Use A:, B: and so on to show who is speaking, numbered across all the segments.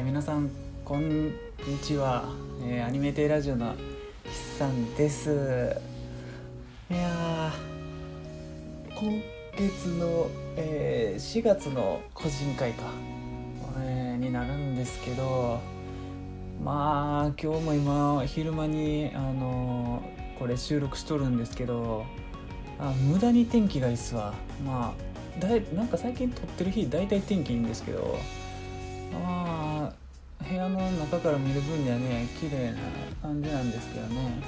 A: えー、皆さんこんにちは、えー、アニメテラジオの筆さんです。いや今月の、えー、4月の個人会か、えー、になるんですけどまあ今日も今昼間にあのこれ収録しとるんですけどあ無駄に天気がいいっすわ。まあだいなんか最近撮ってる日大体天気いいんですけどまあ部屋の中から見る分にはね綺麗な感じなんですけどね。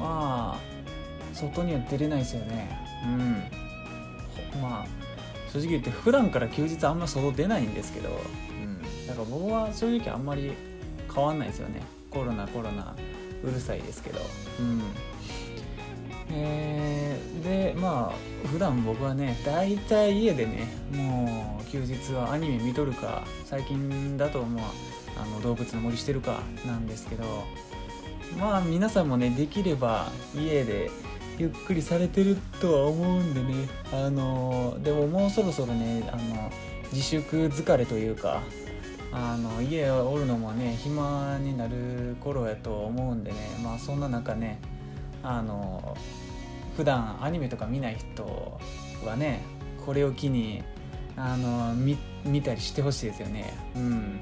A: まあ外には出れないですよね。うん。まあ正直言って普段から休日あんま外出ないんですけど、うん、だから僕は正直あんまり変わんないですよね。コロナコロナうるさいですけど。うん。えー、でまあ普段僕はね大体家でねもう休日はアニメ見とるか最近だとまああの動物の森してるかなんですけどまあ皆さんもねできれば家でゆっくりされてるとは思うんでねあのでももうそろそろねあの自粛疲れというかあの家おるのもね暇になる頃やと思うんでねまあそんな中ねあの普段アニメとか見ない人はねこれを機にあの見たりしてほしいですよね。うん。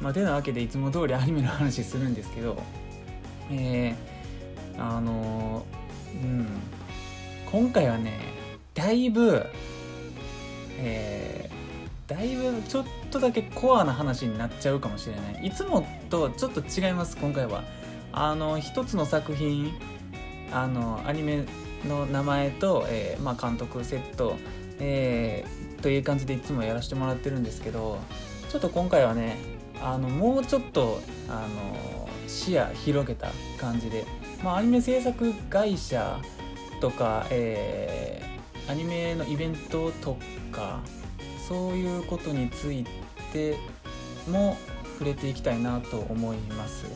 A: まあてなわけでいつも通りアニメの話するんですけどえー、あのうん今回はねだいぶえー、だいぶちょっとだけコアな話になっちゃうかもしれない。いつもとちょっと違います今回は。あの一つの作品あのアニメの名前と、えーまあ、監督セット、えー、という感じでいつもやらせてもらってるんですけどちょっと今回はねあのもうちょっとあの視野広げた感じで、まあ、アニメ制作会社とか、えー、アニメのイベントとかそういうことについても触れていきたいなと思います。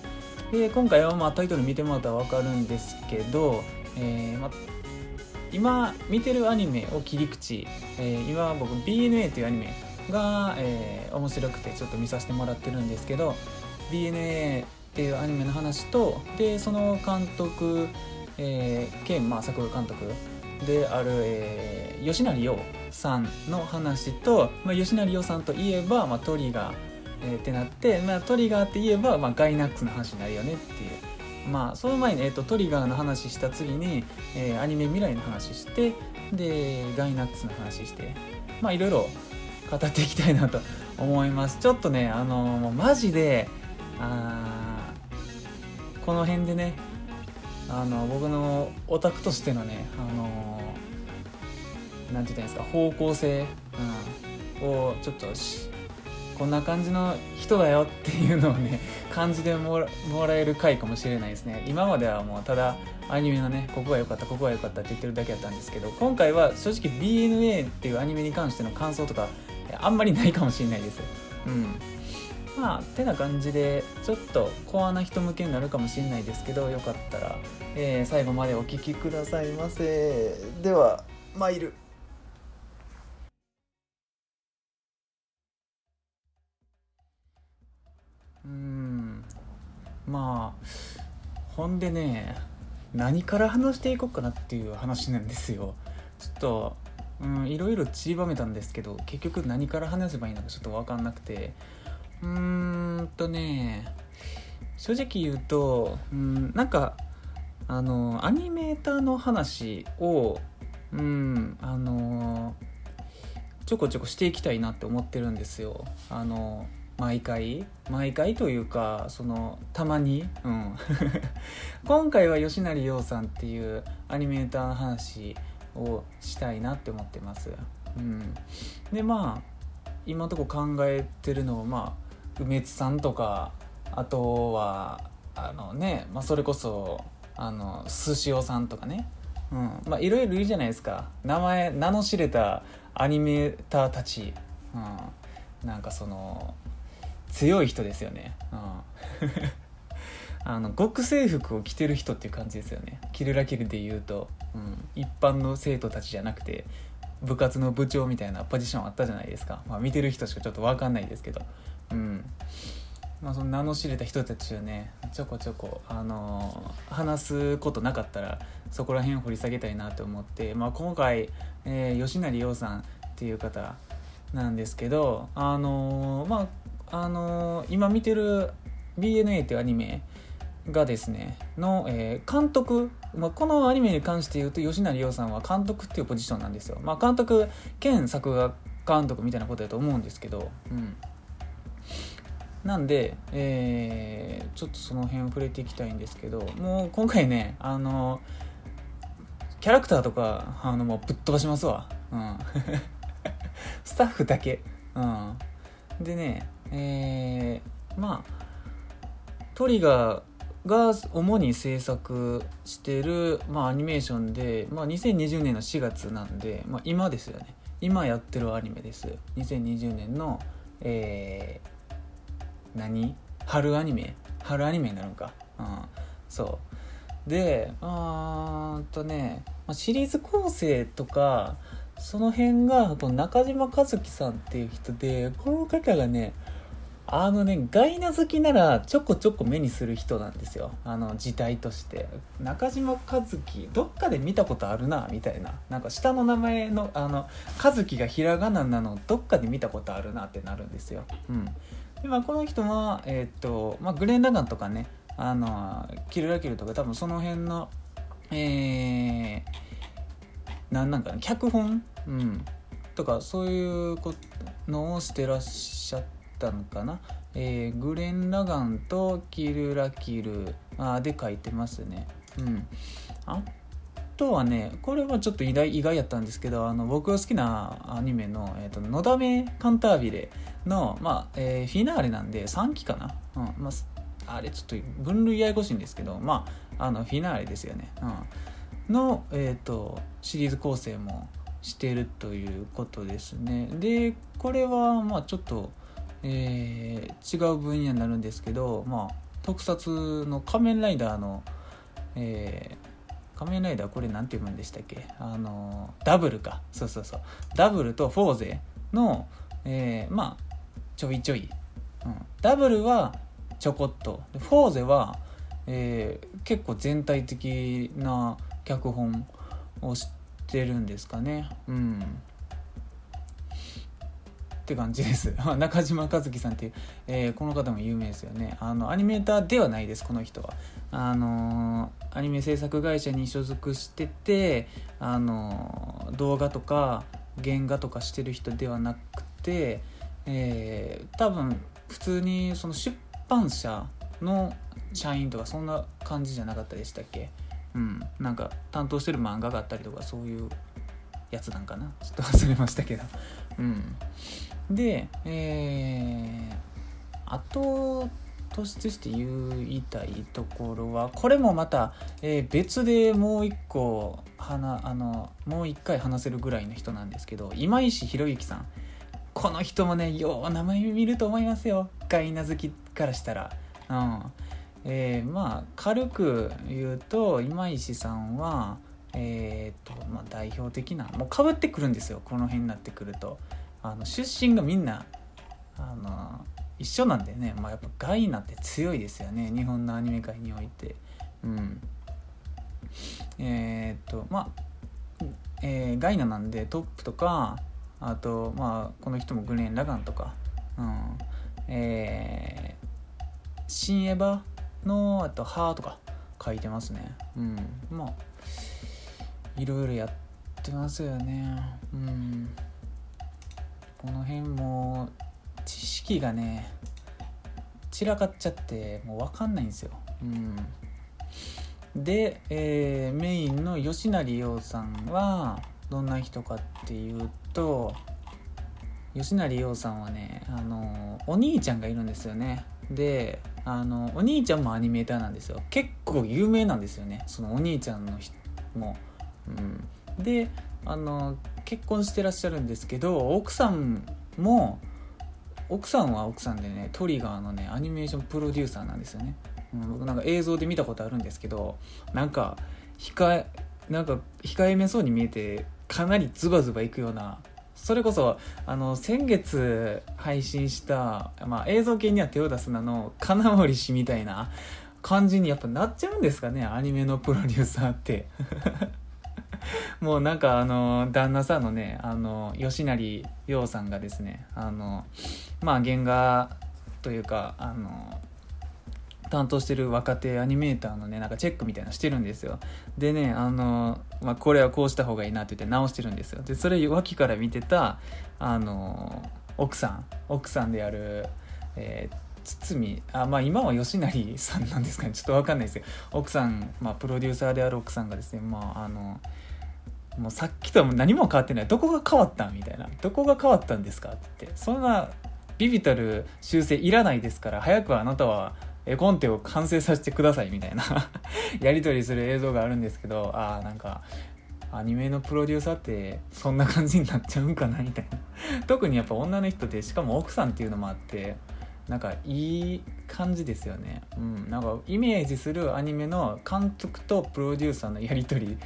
A: で今回はまあタイトル見てもらったら分かるんですけど、えーま、今見てるアニメを切り口、えー、今僕 BNA というアニメが、えー、面白くてちょっと見させてもらってるんですけど BNA っていうアニメの話とでその監督、えー、兼、まあ、作画監督である、えー、吉成洋さんの話と、まあ、吉成洋さんといえば、まあ、トリガー、えー、ってなって、まあ、トリガーって言えば、まあ、ガイナックスの話になるよねっていう。まあその前に、えーと、トリガーの話した次に、えー、アニメ未来の話してでガイナックスの話してまあいろいろ語っていきたいなと思います。ちょっとねあのー、マジであこの辺でねあの僕のオタクとしてのねあのー、て言ったんですか方向性、うん、をちょっとこんな感じの人だよっていうのをね感じてもらえる回かもしれないですね。今まではもうただアニメのねここが良かったここが良かったって言ってるだけだったんですけど今回は正直 BNA っていうアニメに関しての感想とかあんまりないかもしれないです。うん。まあてな感じでちょっとコアな人向けになるかもしれないですけどよかったら、えー、最後までお聴きくださいませ。では参る。うん。まあほんでね何から話していこうかなっていう話なんですよ。ちょっとうんいろいろ散りばめたんですけど結局何から話せばいいのかちょっと分かんなくて。うーんとね正直言うとうんなんかあのアニメーターの話をうんあのちょこちょこしていきたいなって思ってるんですよ。あの毎回。毎回というかそのたまに、うん、今回は吉成洋さんっていうアニメーターの話をしたいなって思ってます、うん、でまあ今のとこ考えてるのはまあ梅津さんとかあとはあのね、まあ、それこそあの寿司おさんとかね。うん、まあいろいろいるじゃないですか。名前名の知れたアニメーターたち、うん、なんかその強い人ですよね、うん、あの極制服を着てる人っていう感じですよね。キルラキルで言うと、うん、一般の生徒たちじゃなくて部活の部長みたいなポジションあったじゃないですか、まあ、見てる人しかちょっと分かんないですけど。うん。まあ、その名の知れた人たちをねちょこちょこ、あのー、話すことなかったらそこら辺掘り下げたいなと思って、まあ、今回、えー、吉成洋さんっていう方なんですけどあのー、まああの今見てる BNA っていうアニメがですねの、えー、監督、まあ、このアニメに関して言うと吉成洋さんは監督っていうポジションなんですよ、まあ、監督兼作画監督みたいなことだと思うんですけど、うん、なんで、えー、ちょっとその辺を触れていきたいんですけどもう今回ねあのキャラクターとかあのもうぶっ飛ばしますわ、うん、スタッフだけ、うん、でねえー、まあトリガーが主に制作してる、まあ、アニメーションで、まあ、2020年の4月なんで、まあ、今ですよね。今やってるアニメです。2020年のえー、何？春アニメ？春アニメになるんか。うん。そう。であーとねシリーズ構成とかその辺が中島和樹さんっていう人でこの方がねあのね、ガイナ好きならちょこちょこ目にする人なんですよ。あの、時代として。中島和樹、どっかで見たことあるな、みたいな。なんか下の名前の、あの、和樹がひらがななの、どっかで見たことあるなってなるんですよ。うん。で、まあ、この人は、えー、っと、まあ、グレン・ラガンとかね、あの、キルラキルとか多分その辺の、えー、なんなんかな、脚本？うん。とか、そういうのをしてらっしゃって、たのかな、えー、グレン・ラガンとキル・ラキル。あで書いてますね。うん。あとはねこれはちょっと意外意外やったんですけどあの僕が好きなアニメの「えーと、のだめカンタービレの」まあえー、フィナーレなんで3期かな、うん。まあ、あれちょっと分類ややこしいんですけどまああのフィナーレですよね、うん、の、えーとシリーズ構成もしてるということですね。でこれはまあちょっとえー、違う分野になるんですけど、まあ、特撮の仮面ライダーの、えー、仮面ライダーこれ何て読むんでしたっけ？あのダブルか。そうそうそう。ダブルとフォーゼの、えー、まあちょいちょい、うん、ダブルはちょこっと。フォーゼは、えー、結構全体的な脚本をしてるんですかね。うん。って感じです。中島和樹さんっていう、えー、この方も有名ですよね。あのアニメーターではないですこの人は。あのアニメ制作会社に所属しててあの動画とか原画とかしてる人ではなくて、えー、多分普通にその出版社の社員とかそんな感じじゃなかったでしたっけ？うん。なんか担当してる漫画があったりとかそういうやつなんかな。ちょっと忘れましたけど。うん。で、えー、あと突出して言いたいところはこれもまた、えー、別でもう一個はなあのもう一回話せるぐらいの人なんですけど今石博之さん。この人もねよう名前見ると思いますよ。ガイナ好きからしたら。うん。えー、まあ軽く言うと今石さんはえー、っとまあ代表的なもうかぶってくるんですよ。この辺になってくると。あの出身がみんなあの一緒なんでね、まあ、やっぱガイナって強いですよね。日本のアニメ界において。うん。えー、っとまあ、えー、ガイナなんでトップとかあとまあこの人もグレーン・ラガンとか。うん。えー、新エヴァのあと「ハー」とか書いてますね。うん。まあいろいろやってますよね。うん。この辺も知識がね散らかっちゃってもう分かんないんですよ。うん、で、えー、メインの吉成洋さんはどんな人かっていうと吉成洋さんはねあのお兄ちゃんがいるんですよね。であのお兄ちゃんもアニメーターなんですよ結構有名なんですよねそのお兄ちゃんの人も。うん、であの結婚してらっしゃるんですけど奥さんも奥さんは奥さんでねトリガーのねアニメーションプロデューサーなんですよね、うん、僕なんか映像で見たことあるんですけどなんか控えなんか控えめそうに見えてかなりズバズバいくようなそれこそあの先月配信した、まあ、映像系には手を出すなの金森氏みたいな感じにやっぱなっちゃうんですかねアニメのプロデューサーって。もうなんかあの旦那さんのねあの吉成洋さんがですねあのまあ原画というかあの担当してる若手アニメーターのねなんかチェックみたいなしてるんですよ。でねあの、まあ、これはこうした方がいいなって言って直してるんですよ。でそれ脇から見てたあの奥さん奥さんである、えー堤あまあ今は吉成さんなんですかね。ちょっと分かんないですよ。奥さん、まあ、プロデューサーである奥さんがですねまああのもうさっきとは何も変わってない。どこが変わったんみたいな。どこが変わったんですかって。ってそんなビビたる修正いらないですから早くあなたは絵コンテを完成させてくださいみたいな。やり取りする映像があるんですけどああなんかアニメのプロデューサーってそんな感じになっちゃうんかなみたいな。特にやっぱ女の人でしかも奥さんっていうのもあってなんかいい感じですよね。うん。なんかイメージするアニメの監督とプロデューサーのやり取り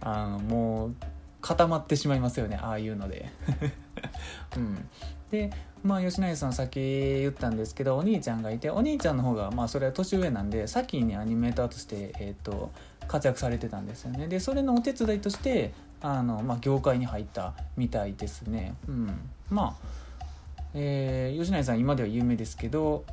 A: あのもう固まってしまいますよね。ああいうので。うん。でまあ吉成さん先言ったんですけどお兄ちゃんがいてお兄ちゃんの方がまあそれは年上なんで先にアニメーターとして、えーと、活躍されてたんですよね。でそれのお手伝いとしてあの、まあ、業界に入ったみたいですね。うん。まあえー、吉成さん今では有名ですけど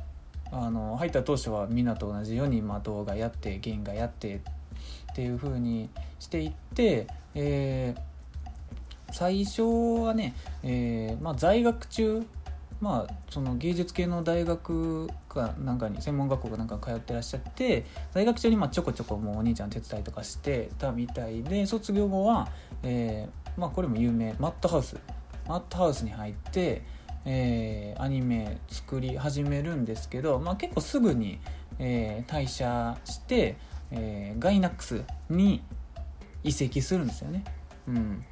A: あの入った当初はみんなと同じように、まあ、動画やって原画やってっていう風にしていって、えー、最初はね、えーまあ、在学中まあ、その芸術系の大学かなんかに専門学校かなんか通ってらっしゃって在学中にまあちょこちょこもうお兄ちゃん手伝いとかしてたみたいで卒業後は、えーまあ、これも有名マットハウス。マットハウスに入って、えー、アニメ作り始めるんですけど、まあ、結構すぐに、えー、退社して、えー、ガイナックスに移籍するんですよね。うん、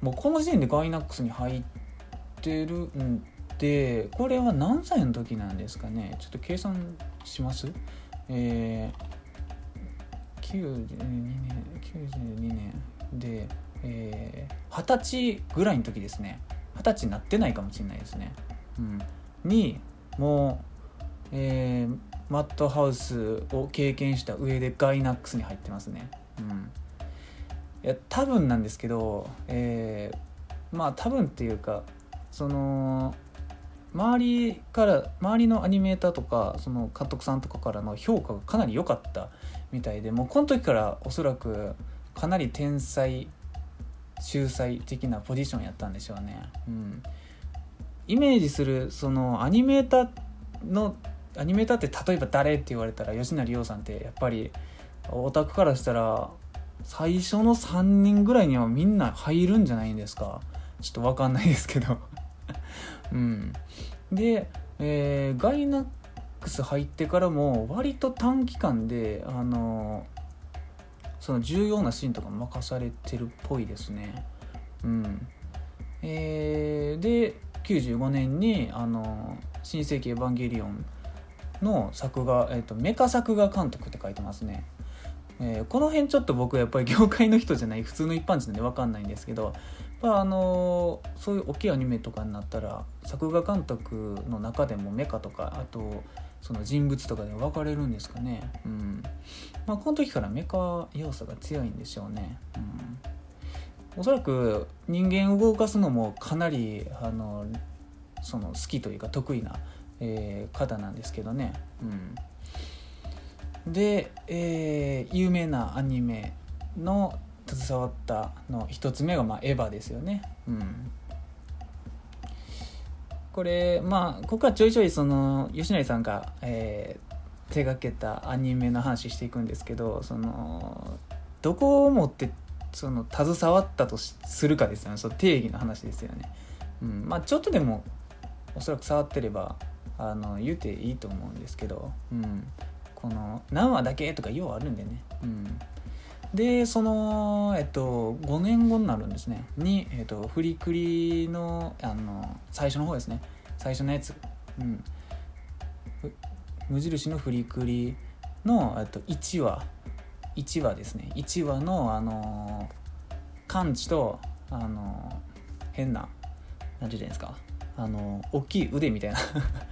A: もうこの時点でガイナックスに入ってるんでこれは何歳の時なんですかね？ちょっと計算します？えー、92年92年でえー、20歳ぐらいの時ですね。二十歳になってないかもしれないですね、うん、にもう、えー、マットハウスを経験した上でガイナックスに入ってますね、うん、いや多分なんですけど、えー、まあ多分っていうかその周りから周りのアニメーターとかその監督さんとかからの評価がかなり良かったみたいでもうこの時からおそらくかなり天才秀才的なポジションやったんでしょうね。うん、イメージするそのアニメーターのアニメーターって例えば誰って言われたら吉成洋さんってやっぱりオタクからしたら最初の3人ぐらいにはみんな入るんじゃないんですか。ちょっと分かんないですけど。うん。で、えー、ガイナックス入ってからも割と短期間であのその重要なシーンとか任されてるっぽいですね。うんえー、で95年にあの「新世紀エヴァンゲリオン」の作画、えーと、メカ作画監督って書いてますね。えー、この辺ちょっと僕やっぱり業界の人じゃない普通の一般人で分かんないんですけど、まあ、あのそういう大きいアニメとかになったら作画監督の中でもメカとかあとその人物とかで分かれるんですかね。うんまあ、この時からメカ要素が強いんでしょうね。うんおそらく人間を動かすのもかなりあのその好きというか得意な、えー、方なんですけどね。うん、で、えー、有名なアニメの携わったの一つ目が、まあ、エヴァですよね。うんこれまあここはちょいちょいその吉成さんが、えー、手がけたアニメの話していくんですけどそのどこをもってその携わったとするかですよねその定義の話ですよね。うん、まあちょっとでもおそらく触ってればあの言うていいと思うんですけど、うん、この何話だけとかようあるんでね。うんでその、えっと、5年後になるんですね。に、えっと、フリクリのあの最初の方ですね。最初のやつ、うん、無印のフリクリの、えっと、1話。1話ですね。1話のあの幹事とあの変な何て言うんですか。あの大きい腕みたいな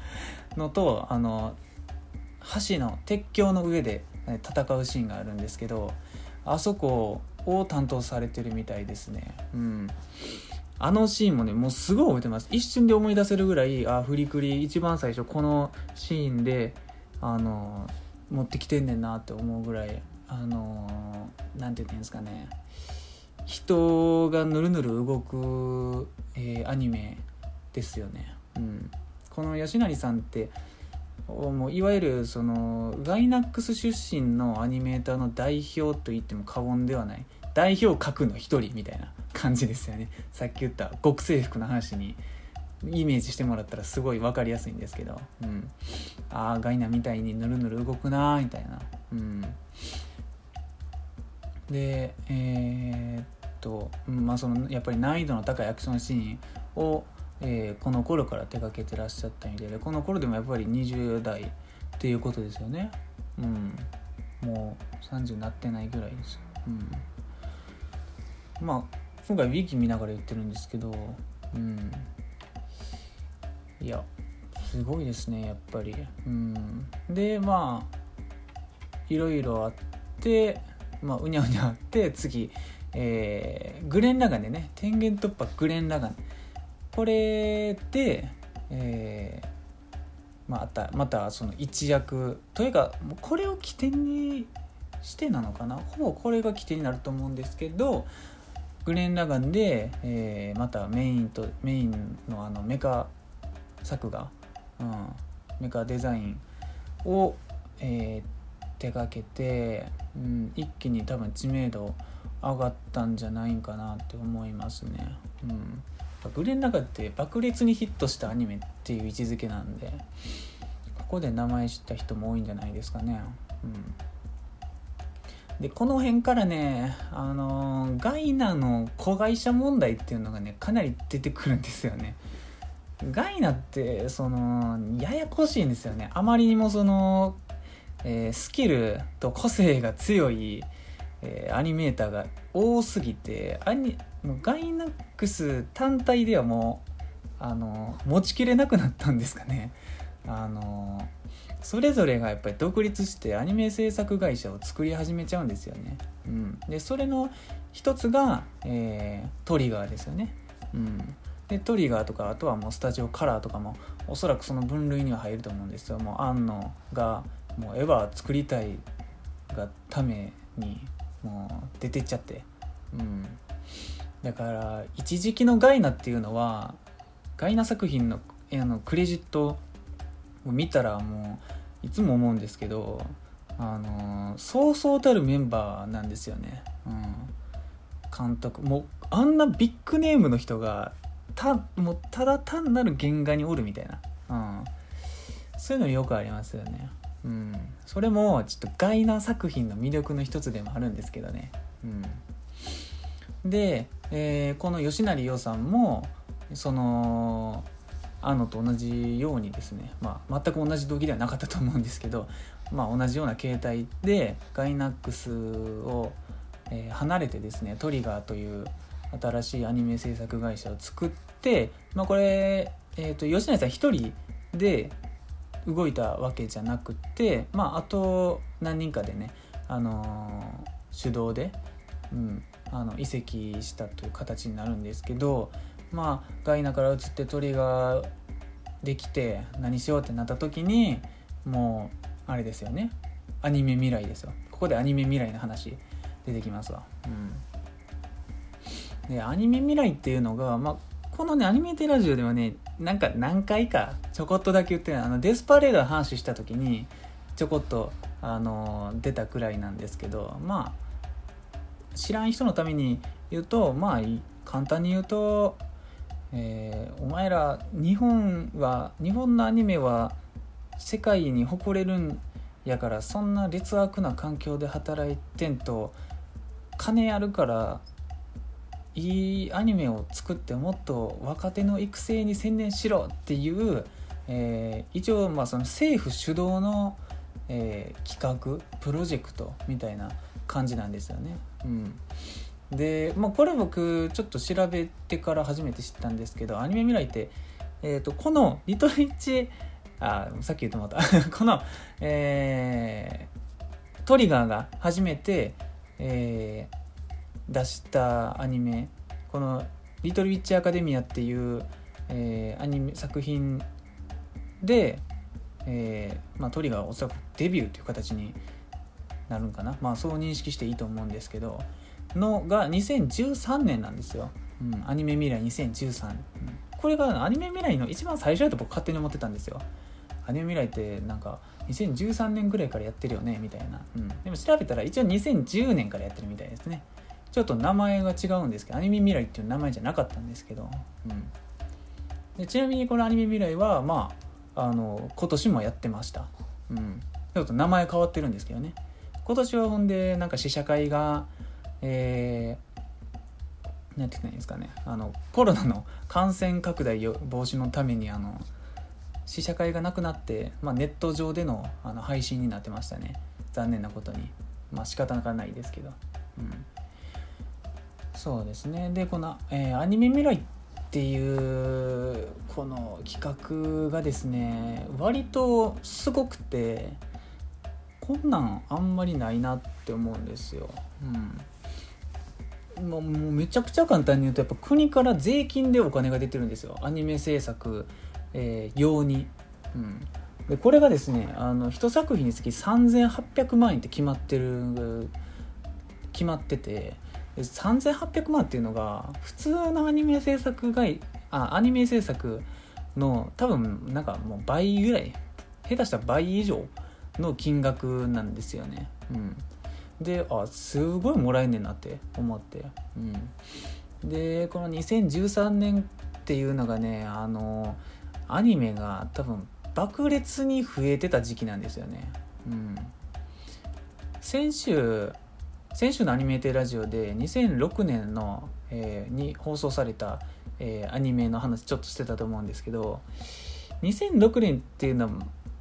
A: のとあの橋の鉄橋の上で戦うシーンがあるんですけどあそこを担当されてるみたいですね。うん。あのシーンもねもうすごい覚えてます。一瞬で思い出せるぐらいあフリクリ一番最初このシーンであの持ってきてんねんなって思うぐらいあの何て言ってんですかね。人がぬるぬる動く、えー、アニメですよね、うん、この吉成さんってもういわゆるそのガイナックス出身のアニメーターの代表と言っても過言ではない代表格の一人みたいな感じですよね。さっき言った極征服の話にイメージしてもらったらすごい分かりやすいんですけど、うん、ああガイナみたいにぬるぬる動くなみたいな、うん、でえー、っと、まあ、そのやっぱり難易度の高いアクションシーンをえー、この頃から手掛けてらっしゃったみたいでこの頃でもやっぱり20代っていうことですよね。うん。もう30になってないぐらいです。うん。まあ今回ウィキ見ながら言ってるんですけどうん。いやすごいですねやっぱり。うん。でまあいろいろあってまあうにゃうにゃあって次えー、グレン・ラガンでね。天元突破グレン・ラガンこれで、えー、またまたその一役というかこれを起点にしてなのかな？ほぼこれが起点になると思うんですけどグレン・ラガンで、えー、またメインとメインのあのメカ作画、うん、メカデザインを、えー、手がけて、うん、一気に多分知名度上がったんじゃないかなって思いますね。うんグレン・ラガって爆裂にヒットしたアニメっていう位置づけなんでここで名前知った人も多いんじゃないですかね。うん。でこの辺からねあのガイナの子会社問題っていうのがねかなり出てくるんですよね。ガイナってそのややこしいんですよね。あまりにもその、えー、スキルと個性が強い、えー、アニメーターが多すぎてアニもうガイナックス単体ではもうあの持ちきれなくなったんですかね。あのそれぞれがやっぱり独立してアニメ制作会社を作り始めちゃうんですよね、うん、でそれの一つが、えー、トリガーですよね、うん、でトリガーとかあとはもうスタジオカラーとかもおそらくその分類には入ると思うんですよ。もう庵野がもうエヴァ作りたいがためにもう出てっちゃって。うん。だから一時期のガイナっていうのはガイナ作品のあのクレジットを見たらもういつも思うんですけどあのそうそうたるメンバーなんですよね、うん、監督。もうあんなビッグネームの人がたもうただ単なる原画におるみたいな、うん、そういうのよくありますよね、うん、それもちょっとガイナー作品の魅力の一つでもあるんですけどね、うん、でえー、この吉成洋さんもそのあのと同じようにですね、まあ、全く同じ動機ではなかったと思うんですけど、まあ、同じような形態でガイナックスを、え、離れてですねトリガーという新しいアニメ制作会社を作って、まあ、これ、えーと、吉成さん一人で動いたわけじゃなくて、まあ、あと何人かでね、あのー、手動で、うん、あの移籍したという形になるんですけどまあガイナから移って鳥ができて何しようってなった時にもうあれですよね。アニメ未来ですよ。ここでアニメ未来の話出てきますわ。うん。でアニメ未来っていうのが、まあ、このねアニメテラジオではねなんか何回かちょこっとだけ言ってるあのデスパレードの話した時にちょこっとあの出たくらいなんですけどまあ知らん人のために言うとまあ簡単に言うと、えー、お前ら日本は日本のアニメは世界に誇れるんやからそんな劣悪な環境で働いてんと金あるからいいアニメを作ってもっと若手の育成に専念しろっていう、えー、一応まあその政府主導の、えー、企画プロジェクトみたいな感じなんですよね。うん、で、まあ、これ僕ちょっと調べてから初めて知ったんですけどアニメ未来って、えーと、このリトルイッチあさっき言ってもらった この、えー、トリガーが初めて、えー、出したアニメこの「リトルウィッチアカデミア」っていう、えー、アニメ作品で、えーまあ、トリガーおそらくデビューという形になるんかな。まあそう認識していいと思うんですけどのが2013年なんですよ、うん、アニメ未来2013、うん、これがアニメ未来の一番最初だと僕勝手に思ってたんですよ。アニメ未来ってなんか2013年ぐらいからやってるよねみたいな、うん、でも調べたら一応2010年からやってるみたいですね。ちょっと名前が違うんですけどアニメ未来っていう名前じゃなかったんですけど、うん、でちなみにこのアニメ未来はまああの今年もやってました、うん、ちょっと名前変わってるんですけどね。今年はほんでなんか試写会がえー、なんて言ったらいいんですかね。あのコロナの感染拡大防止のためにあの試写会がなくなって、まあ、ネット上でのあの配信になってましたね。残念なことに。まあ仕方がないですけど、うん、そうですね。でこの、えー、アニメ未来っていうこの企画がですね割とすごくてこんなんあんまりないなって思うんですよ、うん。もうめちゃくちゃ簡単に言うとやっぱ国から税金でお金が出てるんですよ。アニメ制作、えー、用に、うん、でこれがですねあの1作品につき3800万円って決まってる決まってて。3800万っていうのが普通のアニメ制作があアニメ制作の多分なんかもう倍ぐらい下手したら倍以上の金額なんですよね。うん。であすごいもらえんねんなって思って、うん、でこの2013年っていうのがねあのアニメが多分爆裂に増えてた時期なんですよね、うん、先週先週のアニメーテラジオで2006年の、えー、に放送された、えー、アニメの話ちょっとしてたと思うんですけど2006年っていうのは、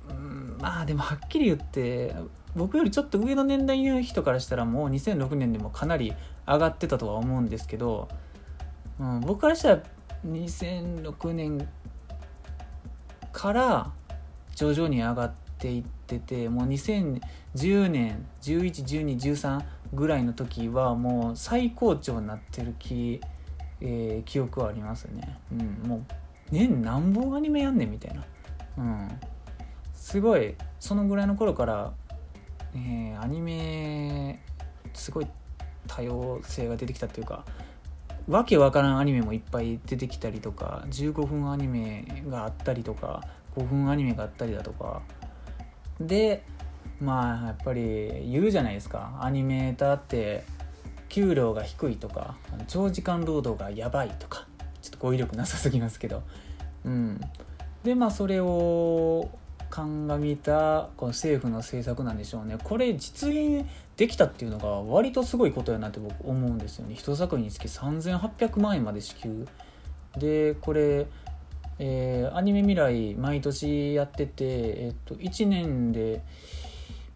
A: うん、まあでもはっきり言って僕よりちょっと上の年代の人からしたらもう2006年でもかなり上がってたとは思うんですけど、うん、僕からしたら2006年から徐々に上がっていっててもう2010年111213ぐらいの時はもう最高潮になってる気,、えー、記憶はありますね、うん、もう年何本アニメやんねんみたいな、うん、すごいそのぐらいの頃からえー、アニメすごい多様性が出てきたっていうかわけわからんアニメもいっぱい出てきたりとか15分アニメがあったりとか5分アニメがあったりだとか。でまあやっぱり言うじゃないですか。アニメーターって給料が低いとか長時間労働がやばいとかちょっと語彙力なさすぎますけど。うん。でまあそれを鑑みたこの政府の政策なんでしょうね。これ実現できたっていうのが割とすごいことやなって僕思うんですよね。一作品につき3800万円まで支給。でこれえー、アニメ未来毎年やってて、えっと、1年で、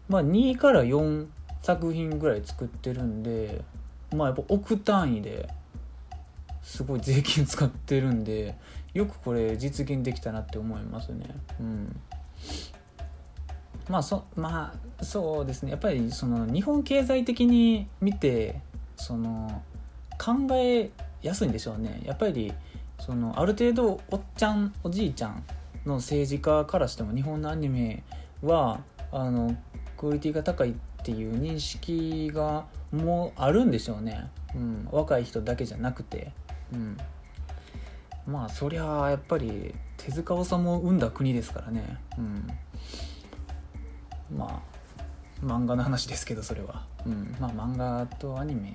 A: まあ、2から4作品ぐらい作ってるんでまあやっぱ億単位ですごい税金使ってるんでよくこれ実現できたなって思いますね。うん。まあそまあそうですね。やっぱりその日本経済的に見てその考えやすいんでしょうね。やっぱりそのある程度おっちゃんおじいちゃんの政治家からしても日本のアニメはあのクオリティが高いっていう認識がもうあるんでしょうね、うん、若い人だけじゃなくて、うん、まあそりゃあやっぱり手塚治虫を生んだ国ですからね、うん、まあ漫画の話ですけどそれは、うん、まあ漫画とアニメ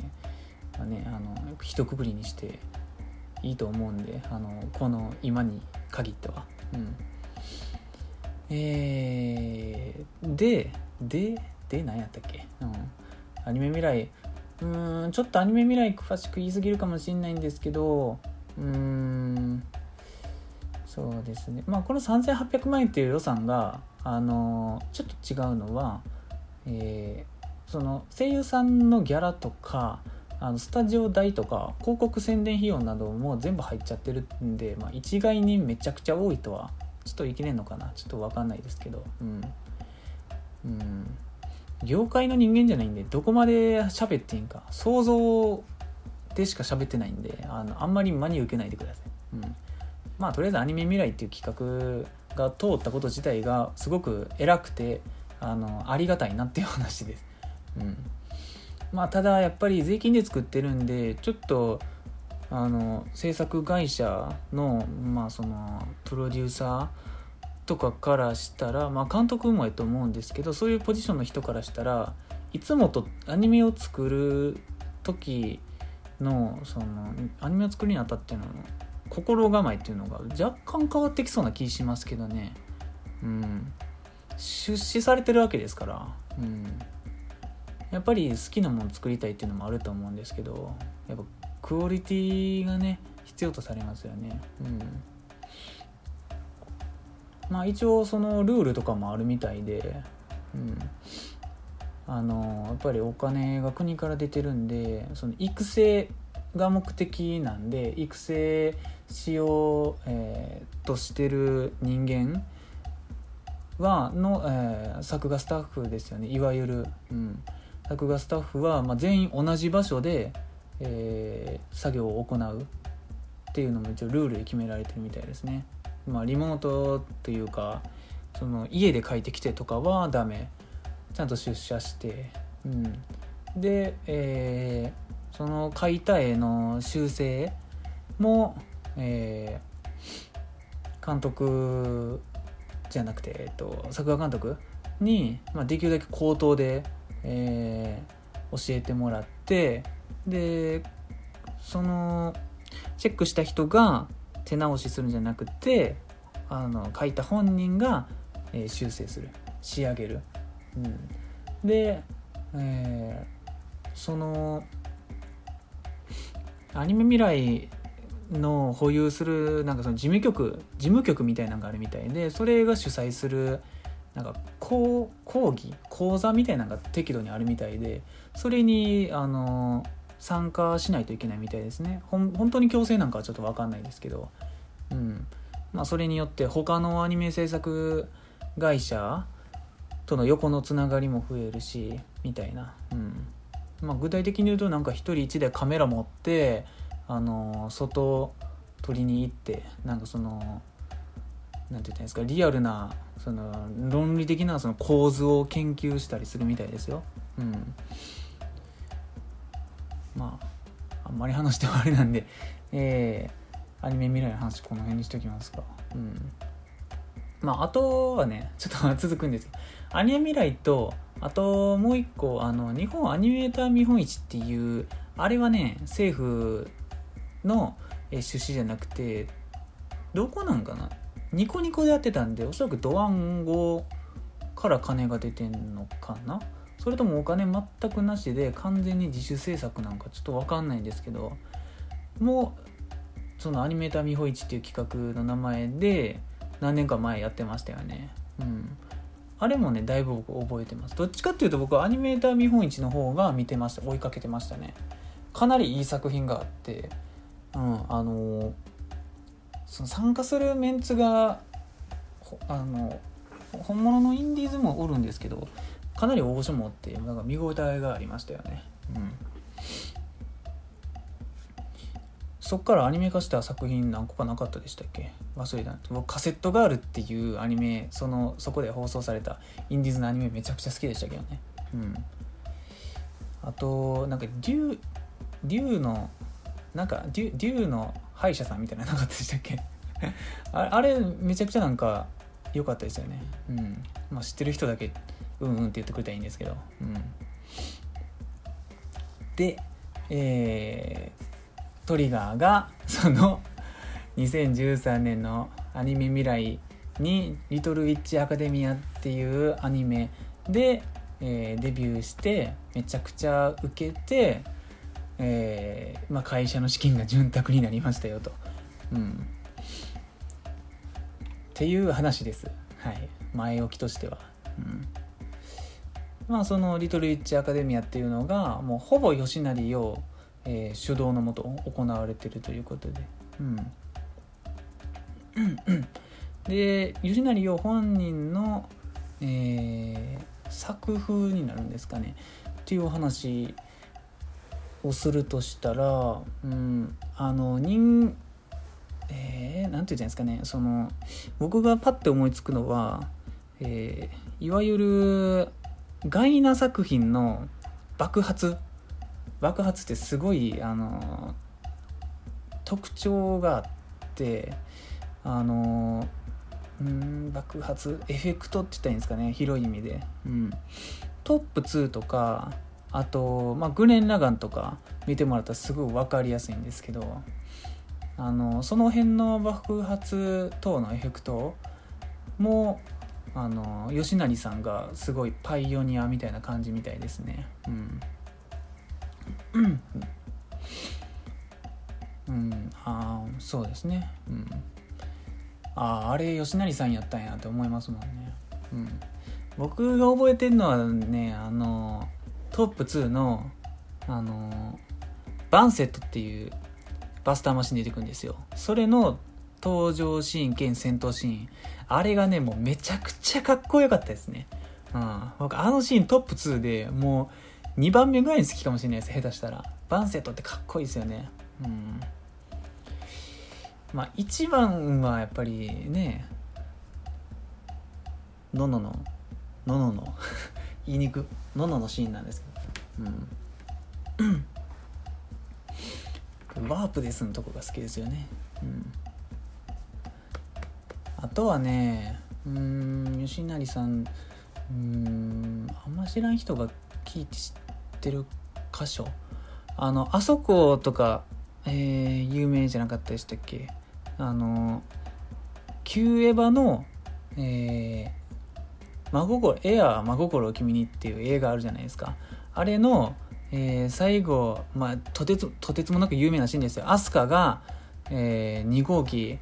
A: はねあの一括りにしていいと思うんであのこの今に限っては、うん、えー、ででで何やったっけ、うん、アニメ未来。うーんちょっとアニメ未来詳しく言い過ぎるかもしれないんですけどうーん。そうですね。まあこの3800万円っていう予算があのちょっと違うのは、えー、その声優さんのギャラとかあのスタジオ代とか広告宣伝費用なども全部入っちゃってるんで、まあ、一概にめちゃくちゃ多いとはちょっといけねえのかな。ちょっと分かんないですけど。うん、うん、業界の人間じゃないんでどこまで喋っていいんか。想像でしか喋ってないんであのあんまり真に受けないでください、うん、まあとりあえずアニメ未来っていう企画が通ったこと自体がすごく偉くてあのありがたいなっていう話です、うん。まあ、ただやっぱり税金で作ってるんでちょっとあの制作会社の,、まあそのプロデューサーとかからしたら、まあ、監督もやと思うんですけどそういうポジションの人からしたらいつもとアニメを作る時のそのアニメを作るにあたっての心構えっていうのが若干変わってきそうな気しますけどね。うん。出資されてるわけですから。うん。やっぱり好きなもの作りたいっていうのもあると思うんですけどやっぱクオリティがね必要とされますよね。うん。まあ一応そのルールとかもあるみたいでうん。あのやっぱりお金が国から出てるんでその育成が目的なんで育成しよう、えー、としてる人間はの、えー、作画スタッフですよね。いわゆる、うん、作画スタッフは、まあ、全員同じ場所で、えー、作業を行うっていうのも一応ルールで決められてるみたいですね。まあ、リモートっていうかその家で書いてきてとかはダメ。ちゃんと出社して、うん、で、えー、その書いた絵の修正も、えー、監督じゃなくて、えっと、作画監督に、まあ、できるだけ口頭でえー、教えてもらってでそのチェックした人が手直しするんじゃなくてあの書いた本人が、えー、修正する。仕上げる、うん、で、えー、そのアニメ未来の保有するなんかその事務局事務局みたいなのがあるみたいでそれが主催するなんか講講義講座みたいなのが適度にあるみたいでそれにあの参加しないといけないみたいですね。本当に強制なんかはちょっと分かんないですけど、うん。まあ、それによって他のアニメ制作会社との横のつながりも増えるしみたいな、うん。まあ、具体的に言うとなんか1人1台カメラ持ってあの外撮りに行ってなんかその何て言ったんですかリアルなその論理的なその構図を研究したりするみたいですよ。うん、まああんまり話してもあれなんで、えー、アニメ未来の話この辺にしときますか。うん、まああとはねちょっと続くんですけどアニメ未来とあともう一個あの日本アニメーター見本市っていうあれはね政府の出資じゃなくてどこなんかな？ニコニコでやってたんでおそらくドワンゴから金が出てんのかな？それともお金全くなしで完全に自主制作なんかちょっと分かんないんですけどもうそのアニメーター見本市っていう企画の名前で何年か前やってましたよね。うん。あれもねだいぶ僕覚えてます。どっちかっていうと僕はアニメーター見本市の方が見てました。追いかけてましたね。かなりいい作品があって。うんあのーその参加するメンツがあの本物のインディーズもおるんですけどかなり大御所もってなんか見応えがありましたよね。うん。そっからアニメ化した作品何個かなかったでしたっけ？忘れた。僕カセットガールっていうアニメそのそこで放送されたインディーズのアニメめちゃくちゃ好きでしたけどね。うん。あとなんかデュデュのなんかデュデューの歯医者さんみたいな なかったでしたっけ？あれめちゃくちゃなんか良かったですよね。うん。まあ知ってる人だけうんうんって言ってくれたらいいんですけどうんでえー、トリガーがその 2013年のアニメ未来に「リトルウィッチアカデミア」っていうアニメで、えー、デビューしてめちゃくちゃ受けてえー、まあ、会社の資金が潤沢になりましたよと。うん、っていう話です。はい、前置きとしては。うんまあその「リトル・ウィッチ・アカデミア」っていうのがもうほぼ吉成をえー、主導のもと行われてるということで。うん。で吉成洋本人の、えー、作風になるんですかね。っていうお話をするとしたら、うん、あの人えー、なんて言うんですかね。その僕がパッて思いつくのは、えー、いわゆるガイナ作品の爆発爆発ってすごいあの特徴があってあのうん爆発エフェクトって言ったらいいんですかね広い意味で、うん、トップ2とかあと、まあ、グレン・ラガンとか見てもらったらすごい分かりやすいんですけどあのその辺の爆発等のエフェクトもあの吉成さんがすごいパイオニアみたいな感じみたいですね。うん。うん、ああそうですね。うん。あああれ吉成さんやったんやって思いますもんね。うん。僕が覚えてるのはねあのトップ2のあのバンセットっていうバスターマシン出てくるんですよ。それの登場シーン兼戦闘シーン。あれがねもうめちゃくちゃかっこよかったですね。うん。僕あのシーントップ2でもう2番目ぐらいに好きかもしれないです。下手したら。バンセットってかっこいいですよね。うん。まあ一番はやっぱりねののの。ののの。言いにく。のののシーンなんですけど。うん。ワープですのとこが好きですよね。うん。あとはねうん吉成さんうんあんま知らん人が聞いて知ってる箇所。あのあそことか、えー、有名じゃなかったでしたっけ？あのキューエヴァの、えー、真心エアー真心を君にっていう映画あるじゃないですか。あれのえー、最後、まあ、とてつとてつもなく有名なシーンですよ。飛鳥が、えー、2号機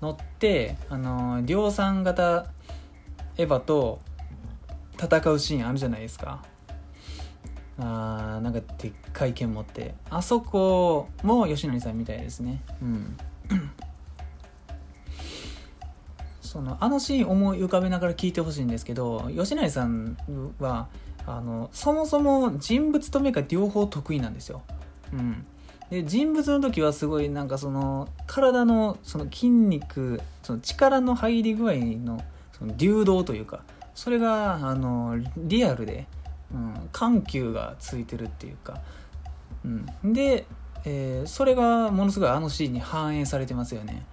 A: 乗ってあの、量産型エヴァと戦うシーンあるじゃないですか。あーなんかでっかい剣持って。あそこも吉成さんみたいですね。うん。そのあのシーン思い浮かべながら聞いてほしいんですけど吉成さんはあのそもそも人物と目が両方得意なんですよ。うん、で人物の時はすごいなんかその体のその筋肉その力の入り具合のその流動というかそれがあのリアルで、うん、緩急がついてるっていうか、うん、で、えー、それがものすごいあのシーンに反映されてますよね。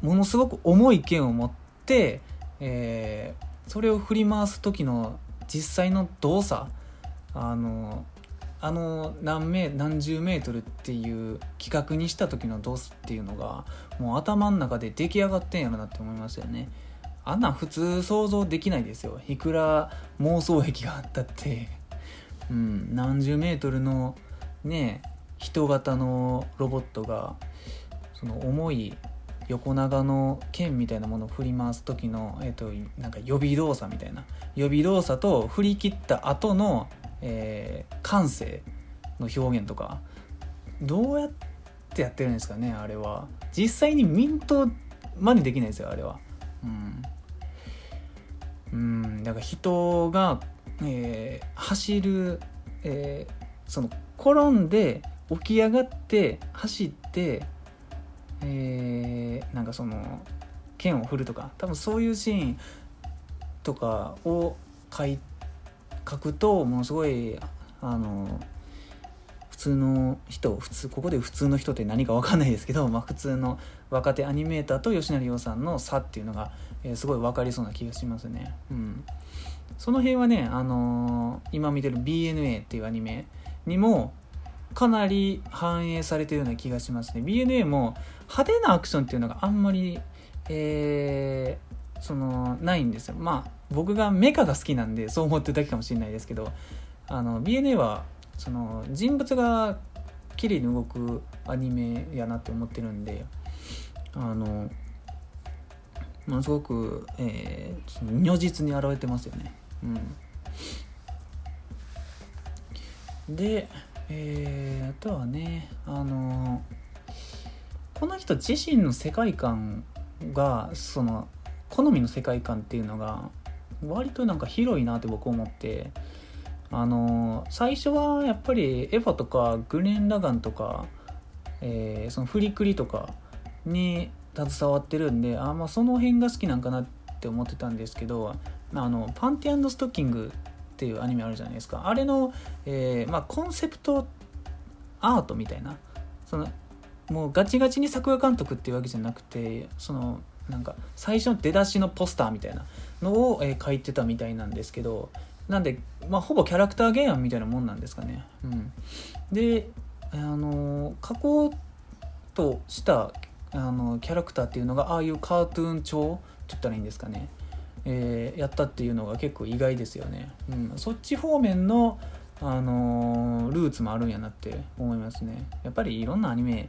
A: ものすごく重い剣を持って、えー、それを振り回す時の実際の動作あのあの何メ何十メートルっていう企画にした時の動作っていうのがもう頭の中で出来上がってんやろなって思いますよね。あんな普通想像できないですよ。いくら妄想癖があったって。うん。何十メートルのね人型のロボットがその重い横長の剣みたいなものを振り回す時の、えーと、なんか予備動作みたいな。予備動作と振り切った後の、えー、感性の表現とかどうやってやってるんですかねあれは。実際にミント真似できないですよあれは。うん。うんだから人が、えー、走る、えー、その転んで起き上がって走ってえー、なんかその剣を振るとか多分そういうシーンとかを書いて書くとものすごいあの普通の人普通ここで普通の人って何か分かんないですけど、まあ、普通の若手アニメーターと吉成洋さんの差っていうのが、えー、すごい分かりそうな気がしますね。うん、その辺はね、あのー、今見てる BNA っていうアニメにもかなり反映されてるような気がしますね。BNA も派手なアクションっていうのがあんまり、えー、そのないんですよまあ僕がメカが好きなんでそう思ってるだけかもしれないですけどあの BNA はその人物が綺麗に動くアニメやなって思ってるんであのものすごく、えー、如実に現れてますよね。うん、でえー、あとはねあのこの人自身の世界観がその好みの世界観っていうのが割となんか広いなって僕思ってあの最初はやっぱりエヴァとかグレン・ラガンとか、えー、そのフリクリとかに携わってるんであまあその辺が好きなんかなって思ってたんですけどあのパンティストッキングっていうアニメあるじゃないですか。あれの、えー、まあ、コンセプトアートみたいなそのもうガチガチに作画監督っていうわけじゃなくてそのなんか最初の出だしのポスターみたいなのを、えー、書いてたみたいなんですけどなんで、まあ、ほぼキャラクター原案みたいなもんなんですかね。うん、で、あの書こうとしたあのキャラクターっていうのがああいうカートゥーン調って言ったらいいんですかね、えー、やったっていうのが結構意外ですよね。うん、そっち方面の、あのルーツもあるんやなって思いますね。やっぱりいろんなアニメ、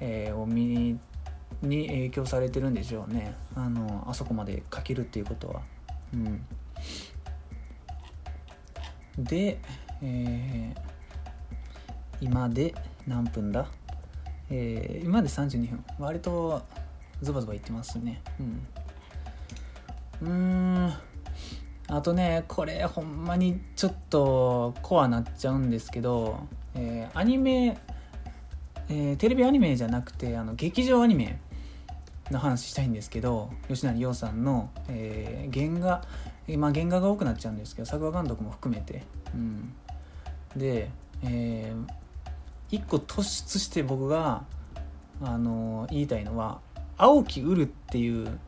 A: えー、を見に影響されてるんでしょうね。あのあそこまで書けるっていうことは。うん、で、えー、今で何分だ、えー、今で32分。割とズバズバいってますね。うん。うん。あとねこれほんまにちょっとコアなっちゃうんですけど、えー、アニメ、えー、テレビアニメじゃなくてあの劇場アニメの話したいんですけど吉成洋さんの、えー、原画まあ原画が多くなっちゃうんですけど作画監督も含めて、うん、で、えー、一個突出して僕が、あのー、言いたいのは「青きウル」っていう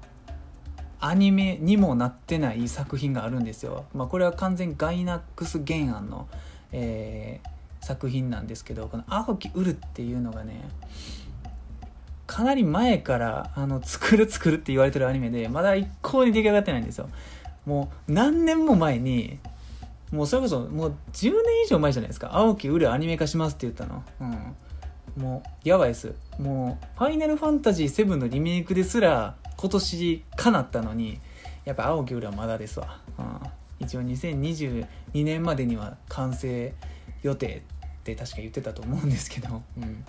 A: アニメにもなってない作品があるんですよ。まあ、これは完全ガイナックス原案の、えー、作品なんですけどこの「青きウル」っていうのがねかなり前からあの作る作るって言われてるアニメでまだ一向に出来上がってないんですよ。もう何年も前にもうそれこそもう10年以上前じゃないですか。青木ウルアニメ化しますって言ったの。うん。もうやばいです。もう「ファイナルファンタジー7」のリメイクですら今年かなったのにやっぱ青木ウルはまだですわ、うん、一応2022年までには完成予定って確か言ってたと思うんですけど、うん、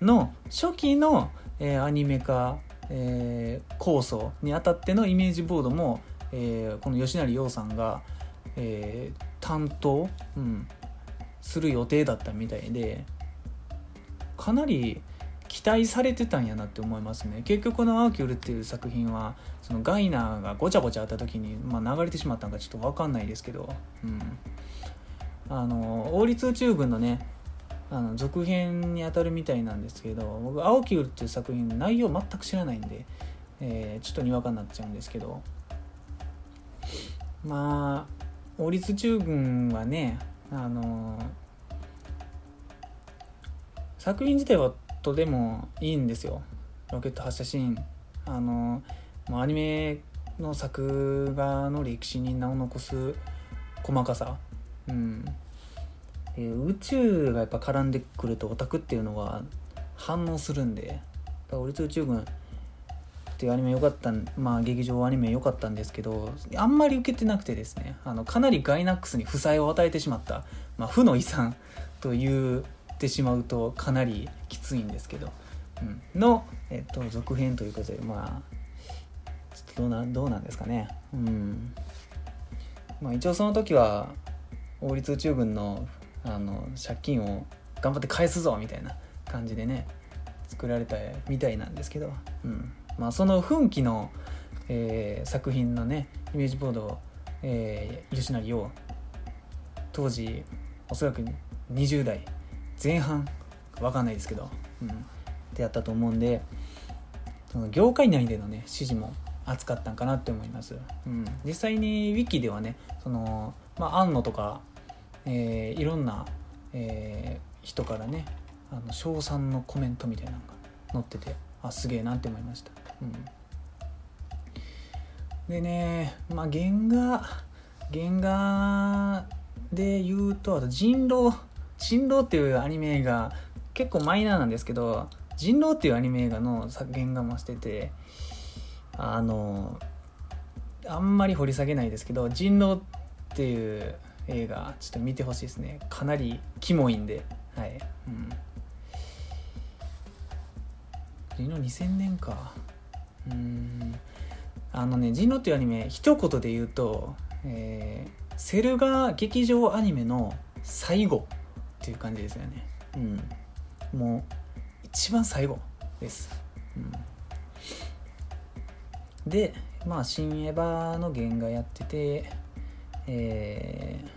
A: の初期のえー、アニメ化、えー、構想にあたってのイメージボードも、えー、この吉成洋さんが、えー、担当、うん、する予定だったみたいでかなり期待されてたんやなって思いますね。結局この「アーキュール」っていう作品はそのガイナーがごちゃごちゃあった時に、まあ、流れてしまったんかちょっと分かんないですけど、うん、あの王立宇宙軍のねあの続編にあたるみたいなんですけど僕「青きウル」っていう作品内容全く知らないんで、えー、ちょっとにわかになっちゃうんですけどまあ王立中軍はねあの作品自体はとてもいいんですよ。ロケット発射シーン。あのもうアニメの作画の歴史に名を残す細かさ。うん。え、宇宙がやっぱ絡んでくるとオタクっていうのは反応するんで「俺と宇宙軍」っていうアニメ良かったまあ劇場アニメ良かったんですけどあんまり受けてなくてですねあのかなりガイナックスに負債を与えてしまった、まあ、負の遺産と言ってしまうとかなりきついんですけど、うん、の、えっと、続編ということでまあちょっとどうなどうなんですかね。うん。まあ一応その時は王立宇宙軍のあの借金を頑張って返すぞみたいな感じでね作られたみたいなんですけど、うん。まあ、その奮起の、えー、作品のねイメージボードを、えー、吉成を当時おそらく20代前半わかんないですけど、うん、でやったと思うんでその業界内でのね指示も熱かったんかなって思います、うん、実際にウィキではねその、まあ、安野とかえー、いろんな、えー、人からねあの称賛のコメントみたいなのが載っててあすげえなって思いました、うん、でねまあ原画原画で言うとあと人狼人狼っていうアニメ映画結構マイナーなんですけど人狼っていうアニメ映画の原画もしててあのあんまり掘り下げないですけど人狼っていう映画ちょっと見てほしいですね。かなりキモいんで。はい。うん。ジノ2000年か。うん。あのねジノっていうアニメ一言で言うと、えー、セルガ劇場アニメの最後っていう感じですよね。うん。もう一番最後です、うん、でまあ新エヴァの原画やっててえー、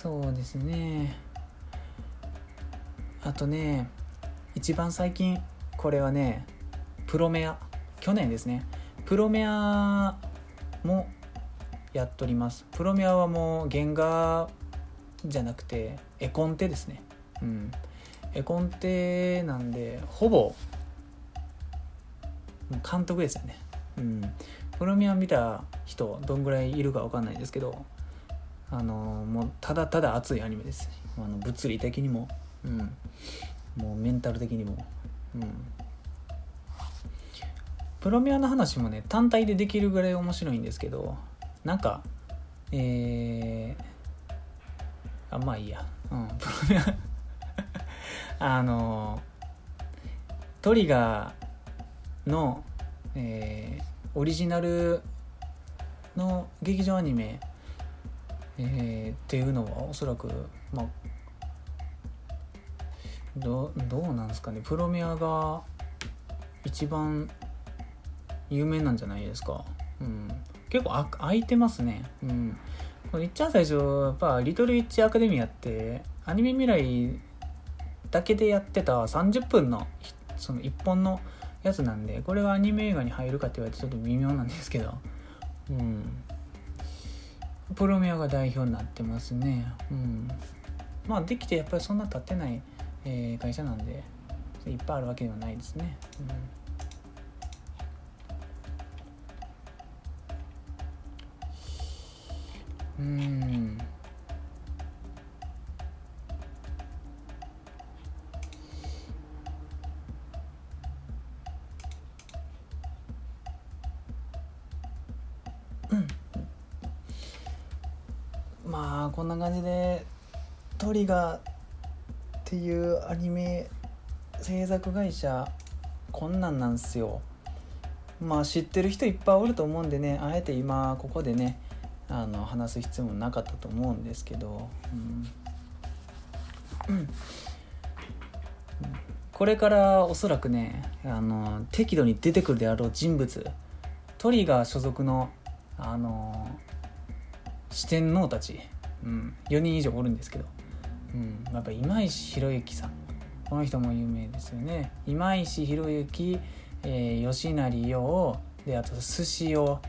A: そうですね。あとね一番最近これはねプロメア去年ですね。プロメアもやっとります。プロメアはもう原画じゃなくて絵コンテですね。うん。絵コンテなんでほぼ監督ですよね。うん。プロメア見た人どんぐらいいるか分かんないですけどあのもうただただ熱いアニメです。あの物理的にも、うん、もうメンタル的にも、うん、プロメアの話もね単体でできるぐらい面白いんですけどなんかえー、あまあいいや、うん、プロメア あのトリガーの、えー、オリジナルの劇場アニメえー、っていうのはおそらくまあどどうなんですかね。プロメアが一番有名なんじゃないですか、うん、結構あ空いてますね。うん。いっちゃん最初やっぱ「リトルウィッチアカデミア」ってアニメ未来だけでやってた30分のその1本のやつなんでこれがアニメ映画に入るかって言われてちょっと微妙なんですけど。うん。プロミアが代表になってますね。うん。まあ、できてやっぱりそんな立ってない、えー、会社なんで、いっぱいあるわけではないですね。うん。うんまあこんな感じでトリガーっていうアニメ制作会社こんなんなんすよ。まあ知ってる人いっぱいおると思うんでねあえて今ここでねあの話す必要もなかったと思うんですけど、うん、これからおそらくねあの適度に出てくるであろう人物。トリガー所属のあの四天王たち。うん、4人以上おるんですけど、うん、やっぱ今石博之さん。この人も有名ですよね。今石博之、えー、吉成陽であと寿司を、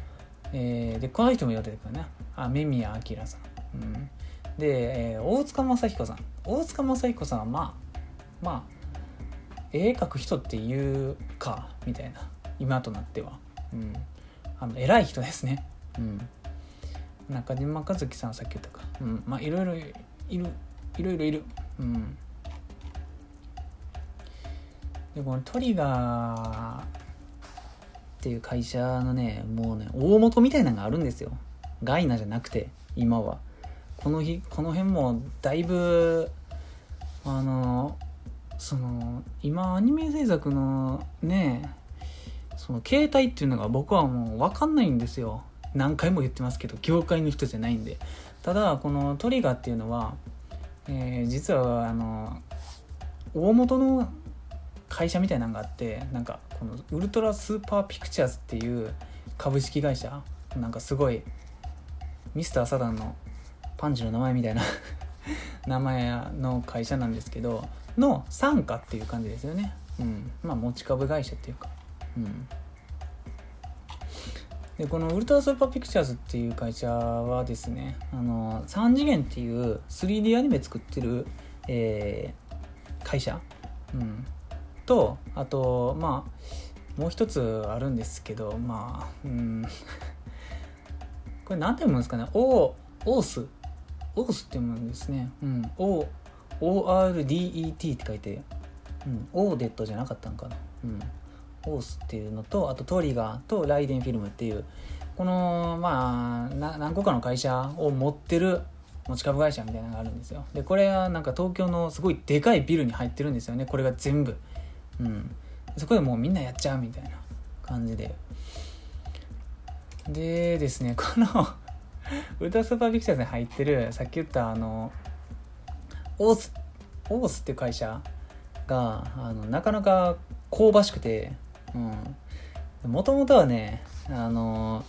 A: えー、でこの人もよ出てくるね雨宮明さん、うん、で、えー、大塚正彦さん。大塚正彦さんはまあまあ絵描く人っていうかみたいな。今となっては、うん、あの偉い人ですね、うん、中島和樹さんさっき言ったか。うん。まあいろいろいるいろいろいる。うん。でこのトリガーっていう会社のねもうね大元みたいなのがあるんですよ。ガイナじゃなくて今は。この日この辺もだいぶあのその今アニメ制作のねその携帯っていうのが僕はもう分かんないんですよ。何回も言ってますけど業界の人じゃないんで。ただこのトリガーっていうのは、えー、実はあの大元の会社みたいなのがあってなんかこのウルトラスーパーピクチャーズっていう株式会社なんかすごいミスターサダンのパンチの名前みたいな 名前の会社なんですけどの傘下っていう感じですよね。うん。まあ持ち株会社っていうか。うん。でこのウルトラスーパーピクチャーズっていう会社はですねあの3次元っていう 3D アニメ作ってる、えー、会社、うん、とあとまあもう一つあるんですけどまあうん。これ何て読むんですかね？オース。オースって読むんですね。うん。O ORDET って書いて、うん、オーデットじゃなかったんかな？うん。オースっていうのとあとトリガーとライデンフィルムっていうこのまあ何個かの会社を持ってる持ち株会社みたいなのがあるんですよ。でこれはなんか東京のすごいでかいビルに入ってるんですよね。これが全部。うん。そこでもうみんなやっちゃうみたいな感じで。でですねこの ウルトラスーパービクチャーズに入ってるさっき言ったあのオースオースっていう会社があのなかなか香ばしくてもともとはねあの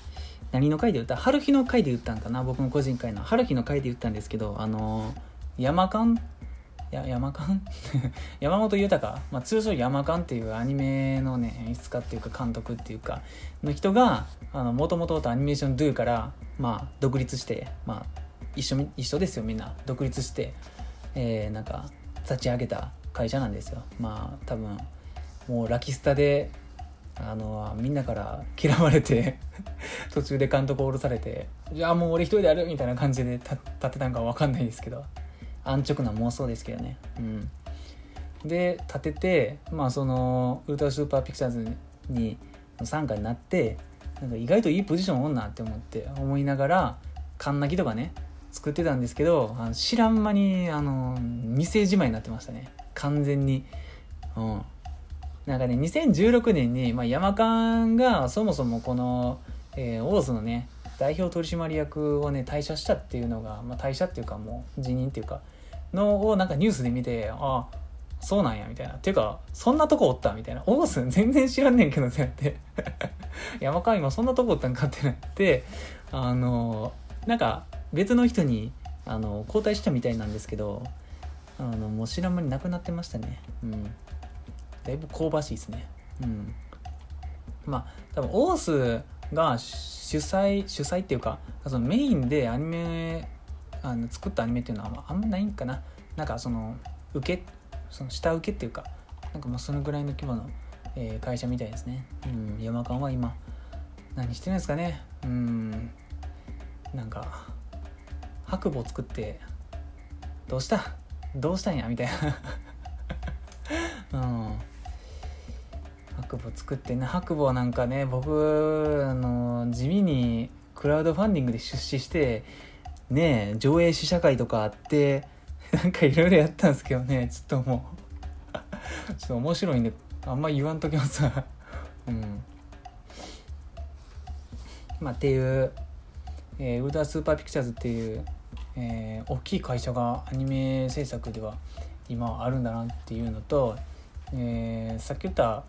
A: 何の回で売った？春日の回で売ったんかな？僕の個人会の。春日の回で売ったんですけどあの山間や山間 山本豊、まあ、通称山間っていうアニメのね演出家っていうか監督っていうかの人がもともとアニメーション Do から、まあ、独立して、まあ、一緒一緒ですよみんな。独立して、えー、なんか立ち上げた会社なんですよ。まあ多分もうラキスタであのみんなから嫌われて 途中で監督を降ろされてじゃあもう俺一人でやるみたいな感じで立ってたんか分かんないですけど安直な妄想ですけどね。うん。で立ててまあそのウルトラスーパーピクチャーズに参加になってなんか意外といいポジションおんなって思って思いながらカンナギとかね作ってたんですけどあの知らん間にあの店じまいになってましたね。完全に。うん。なんかね2016年に、まあ、山間がそもそもこの、えー、オースのね代表取締役をね退社したっていうのが、まあ、退社っていうかもう辞任っていうかのをなんかニュースで見てあそうなんやみたいな。っていうかそんなとこおったみたいな。オース全然知らんねんけどってなって。山川今そんなとこおったんかってなってあのなんか別の人にあの交代したみたいなんですけどあのもう知らん間になくなってましたね。うん。だいぶ香ばしいですねうんまあ多分オースが主催主催っていうかそのメインでアニメあの作ったアニメっていうのはあんまないんかななんかその受けその下請けっていうかなんかまあそのぐらいの規模の、えー、会社みたいですね。うん山間は今何してるんですかねうんなんか白母作ってどうした？どうしたんや？みたいな。うん。白母作ってね白母なんかね僕あの地味にクラウドファンディングで出資してね上映試写会とかあって なんかいろいろやったんですけどねちょっともう。ちょっと面白いんであんま言わんときますわ。うん。まあっていう、えー、ウルトラスーパーピクチャーズっていう、えー、大きい会社がアニメ制作では今あるんだなっていうのと、えー、さっき言った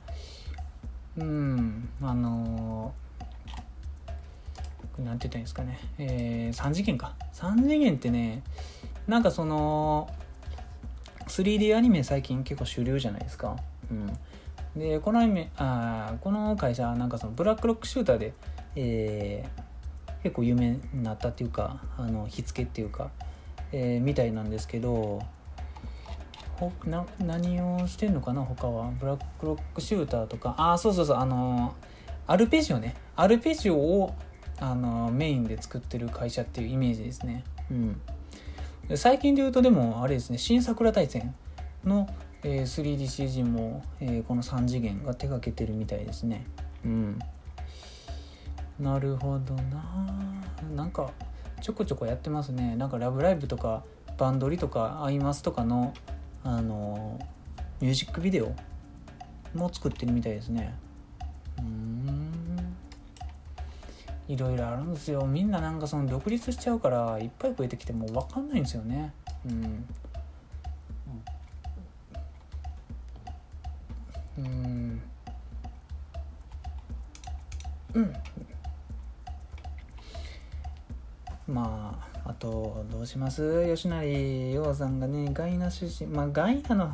A: うんあのなんて言ったらいいんですかね、えー、3次元か。3次元ってねなんかその 3D アニメ最近結構主流じゃないですか、うん、でこのアニメあこの会社なんかそのブラックロックシューターで、えー、結構有名になったっていうかあの火付けっていうか、えー、みたいなんですけどほな何をしてんのかな他は。ブラックロックシューターとか。ああそうそうそう。あのアルペジオね。アルペジオをあのメインで作ってる会社っていうイメージですね。うん。最近で言うとでもあれですね。新桜大戦の、えー、3DCG も、えー、この3次元が手掛けてるみたいですね。うん。なるほどな。なんかちょこちょこやってますね。なんか「ラブライブ!」とか「バンドリ」とか「アイマス」とかのあのミュージックビデオも作ってるみたいですね。うん。いろいろあるんですよ。みんななんかその独立しちゃうからいっぱい増えてきてもう分かんないんですよね。うんうんまああとどうします。吉成洋さんがねガイナ出身まあガイナの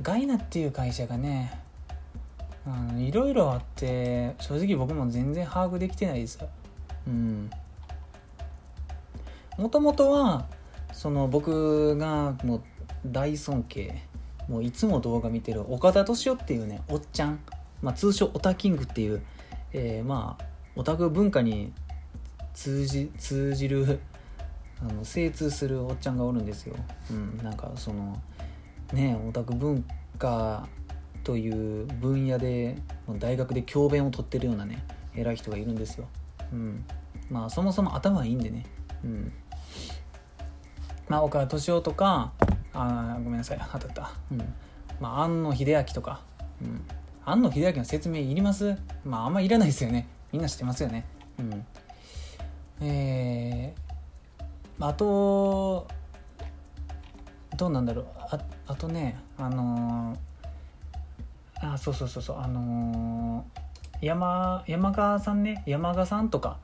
A: ガイナっていう会社がねいろいろあって正直僕も全然把握できてないです。うん。もともとはその僕がもう大尊敬もういつも動画見てる岡田敏夫っていうねおっちゃん、まあ、通称オタキングっていう、えー、まあオタク文化に通じ通じるあの精通するおっちゃんがおるんですよ、うん、なんかそのねオタク文化という分野で大学で教鞭を取ってるようなね偉い人がいるんですよ、うん、まあそもそも頭はいいんでね、うん、まあ、岡田敏夫とかあごめんなさい。当たった、うん。まあ、庵野秀明とか、うん、庵野秀明の説明いります？まああんまいらないですよね。みんな知ってますよね。うん。えー、あとどうなんだろう。ああとねあのー、あそうそうそうそうあのー、山山川さんね。山川さんとか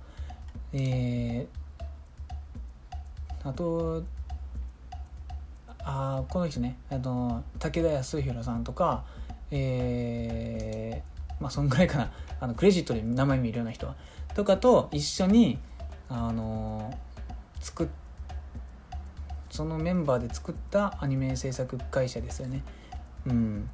A: えー、あとあこの人ね。あの武田康弘さんとかえー、まあそんぐらいかな。あのクレジットで名前見るような人とかと一緒にあの作ってそのメンバーで作ったアニメ制作会社ですよね。うん。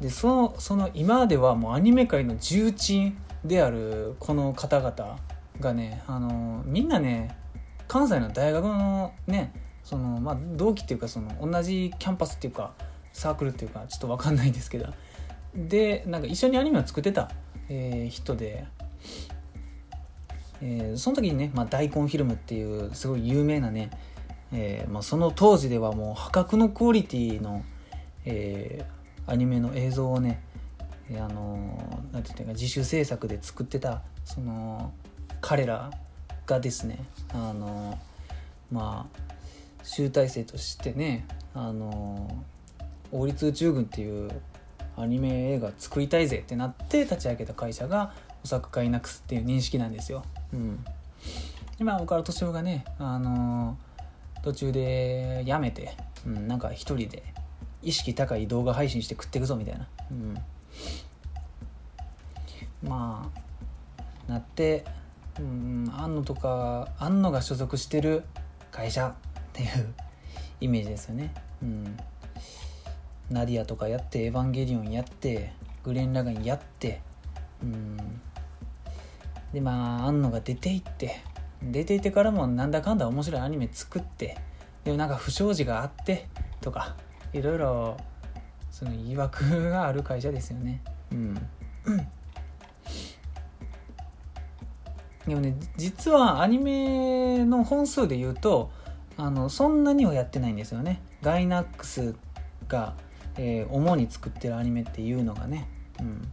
A: でそのその今ではもうアニメ界の重鎮であるこの方々がねあのみんなね関西の大学のねそのまあ同期っていうかその同じキャンパスっていうかサークルっていうかちょっと分かんないんですけど。でなんか一緒にアニメを作ってた、えー、人で、えー、その時にね、まあ、大根フィルムっていうすごい有名なね、えーまあ、その当時ではもう破格のクオリティの、えー、アニメの映像をね、えー、あのなんていうか自主制作で作ってたその彼らがですねあのまあ集大成としてねあの王立宇宙軍っていうアニメ映画作りたいぜってなって立ち上げた会社がお作会なくすっていう認識なんですよ。うん、今岡田敏夫がね、あの途中でやめて、うん、なんか一人で意識高い動画配信して食っていくぞみたいな、うん、まあなってうん安野とか安野が所属してる会社っていうイメージですよね。うん。ナディアとかやってエヴァンゲリオンやってグレン・ラガンやってうん。でまあ庵野が出ていって出ていってからもなんだかんだ面白いアニメ作ってでもなんか不祥事があってとかいろいろその言い訳がある会社ですよね。うん。でもね実はアニメの本数で言うとあのそんなにはやってないんですよね。ガイナックスがえー、主に作ってるアニメっていうのがね、うん、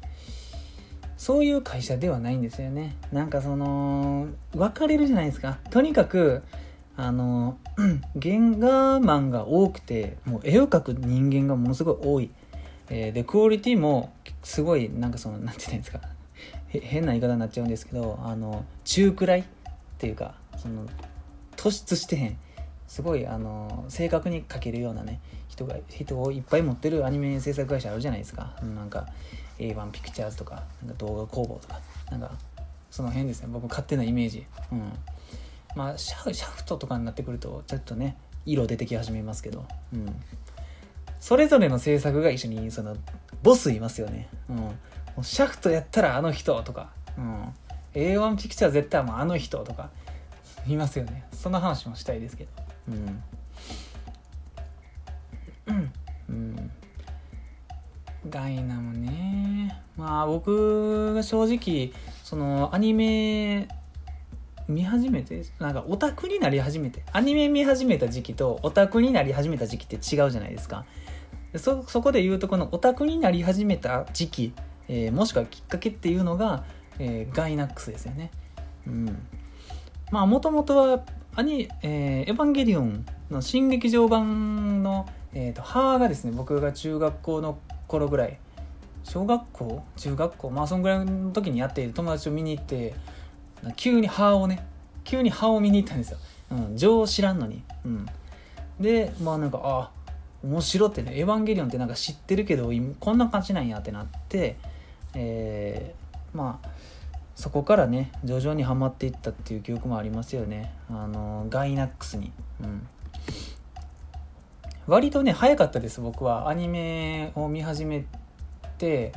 A: そういう会社ではないんですよね。なんかその分かれるじゃないですか。とにかくあの 原画マンが多くてもう絵を描く人間がものすごい多い、えー、でクオリティもすごいなんかその何て言ったらいいんですか。変な言い方になっちゃうんですけどあの中くらいっていうかその突出してへん。すごいあの正確に描けるようなね人が人をいっぱい持ってるアニメ制作会社あるじゃないですか。なんか A1 ピクチャーズとかなんか動画工房とかなんかその辺ですね。僕勝手なイメージ。うん。まあシャシャフトとかになってくるとちょっとね色出てき始めますけど。うん。それぞれの制作会社にそのボスいますよね。うん。シャフトやったらあの人とか、うん、A1 ピクチャー絶対もうあの人とか。いますよね。そんな話もしたいですけど。うん。うん、ガイナもね。まあ僕が正直そのアニメ見始めてなんかオタクになり始めてアニメ見始めた時期とオタクになり始めた時期って違うじゃないですか。そそこで言うとこのオタクになり始めた時期、えー、もしくはきっかけっていうのが、えー、ガイナックスですよね。うん。まあもともとはアニ、えー、エヴァンゲリオンの新劇場版のえーと、母がですね僕が中学校の頃ぐらい小学校？中学校？まあそんぐらいの時にやっている友達を見に行って急に母をね急に母を見に行ったんですよ、うん、情を知らんのに、うん、でまあなんかあ面白ってね「エヴァンゲリオン」ってなんか知ってるけどこんな感じなんやってなってえー、まあそこからね徐々にはまっていったっていう記憶もありますよね。あのガイナックスに。うん。割とね早かったです僕は。アニメを見始めて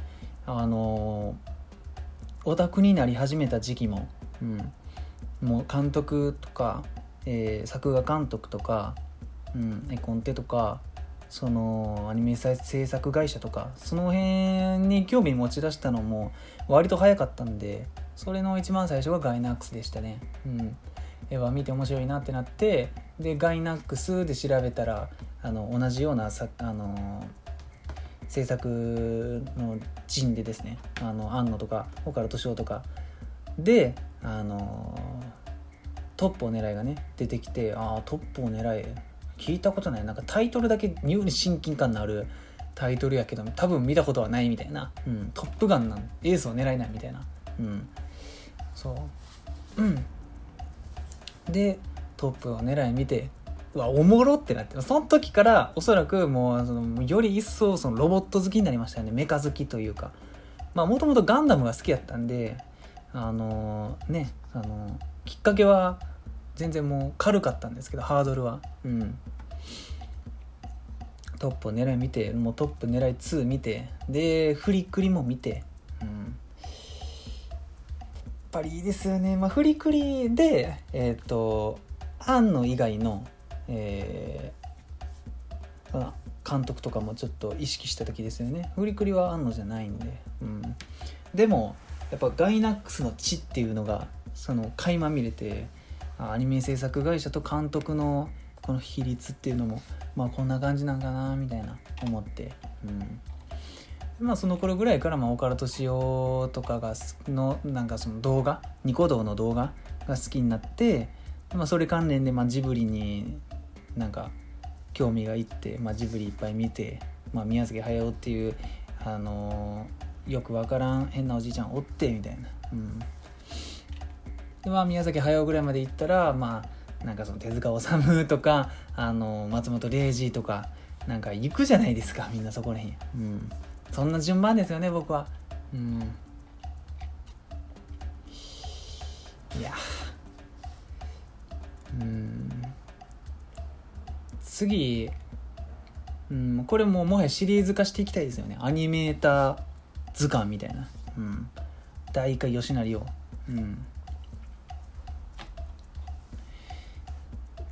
A: あのオタクになり始めた時期も、うん、もう監督とか、えー、作画監督とか、うん、絵コンテとかそのアニメ制作会社とかその辺に興味持ち出したのも割と早かったんでそれの一番最初がガイナックスでしたね、うん。絵は見て面白いなってなってでガイナックスで調べたらあの同じようなさあの制作の陣でですねあの庵野とか岡田敏夫とかであのトップを狙いがね出てきてああトップを狙い聞いたことない。なんかタイトルだけ妙に親近感のあるタイトルやけど多分見たことはないみたいな、うん、トップガンなんエースを狙えないみたいな、うん、そう。うん。でトップを狙い見てうわおもろってなってその時からおそらくもうそのより一層そのロボット好きになりましたよね。メカ好きというか。まあもともとガンダムが好きやったんであのー、ねあのー、きっかけは全然もう軽かったんですけどハードルは。うん。トップを狙い見てもうトップ狙い2見てでフリクリも見て。うん。やっぱりいいですよね。まあフリクリでえっ、ー、と庵野以外のえー、監督とかもちょっと意識した時ですよね。フリクリは庵野じゃないんで、うん、でもやっぱガイナックスの地っていうのがその垣間見れてアニメ制作会社と監督のこの比率っていうのもまあこんな感じなんかなみたいな思って、うん、まあその頃ぐらいからまあ岡田敏夫とかがのなんかその動画ニコ動の動画が好きになって、まあ、それ関連でまあジブリになんか興味がいって、まあ、ジブリいっぱい見て、まあ、宮崎駿っていう、あのー、よくわからん変なおじいちゃんおってみたいな。うん。でまあ宮崎駿ぐらいまで行ったらまあなんかその手塚治虫とかあの松本零士とかなんか行くじゃないですかみんなそこらへ、うん、そんな順番ですよね僕は。うん。いや。うん。次うんこれももはやシリーズ化していきたいですよねアニメーター図鑑みたいなうん大化吉成をうん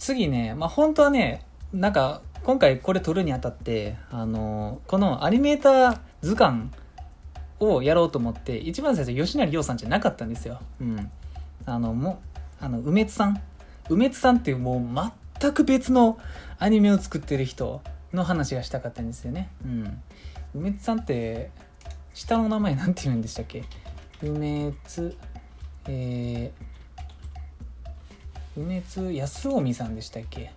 A: 次ね、まあ、本当はね、なんか、今回これ撮るにあたって、あの、このアニメーター図鑑をやろうと思って、一番最初、吉成洋さんじゃなかったんですよ。うん。あの、もあの、梅津さん。梅津さんっていうもう全く別のアニメを作ってる人の話がしたかったんですよね。うん。梅津さんって、下の名前なんて言うんでしたっけ？梅津、えー、梅津康臣さんでしたっけ？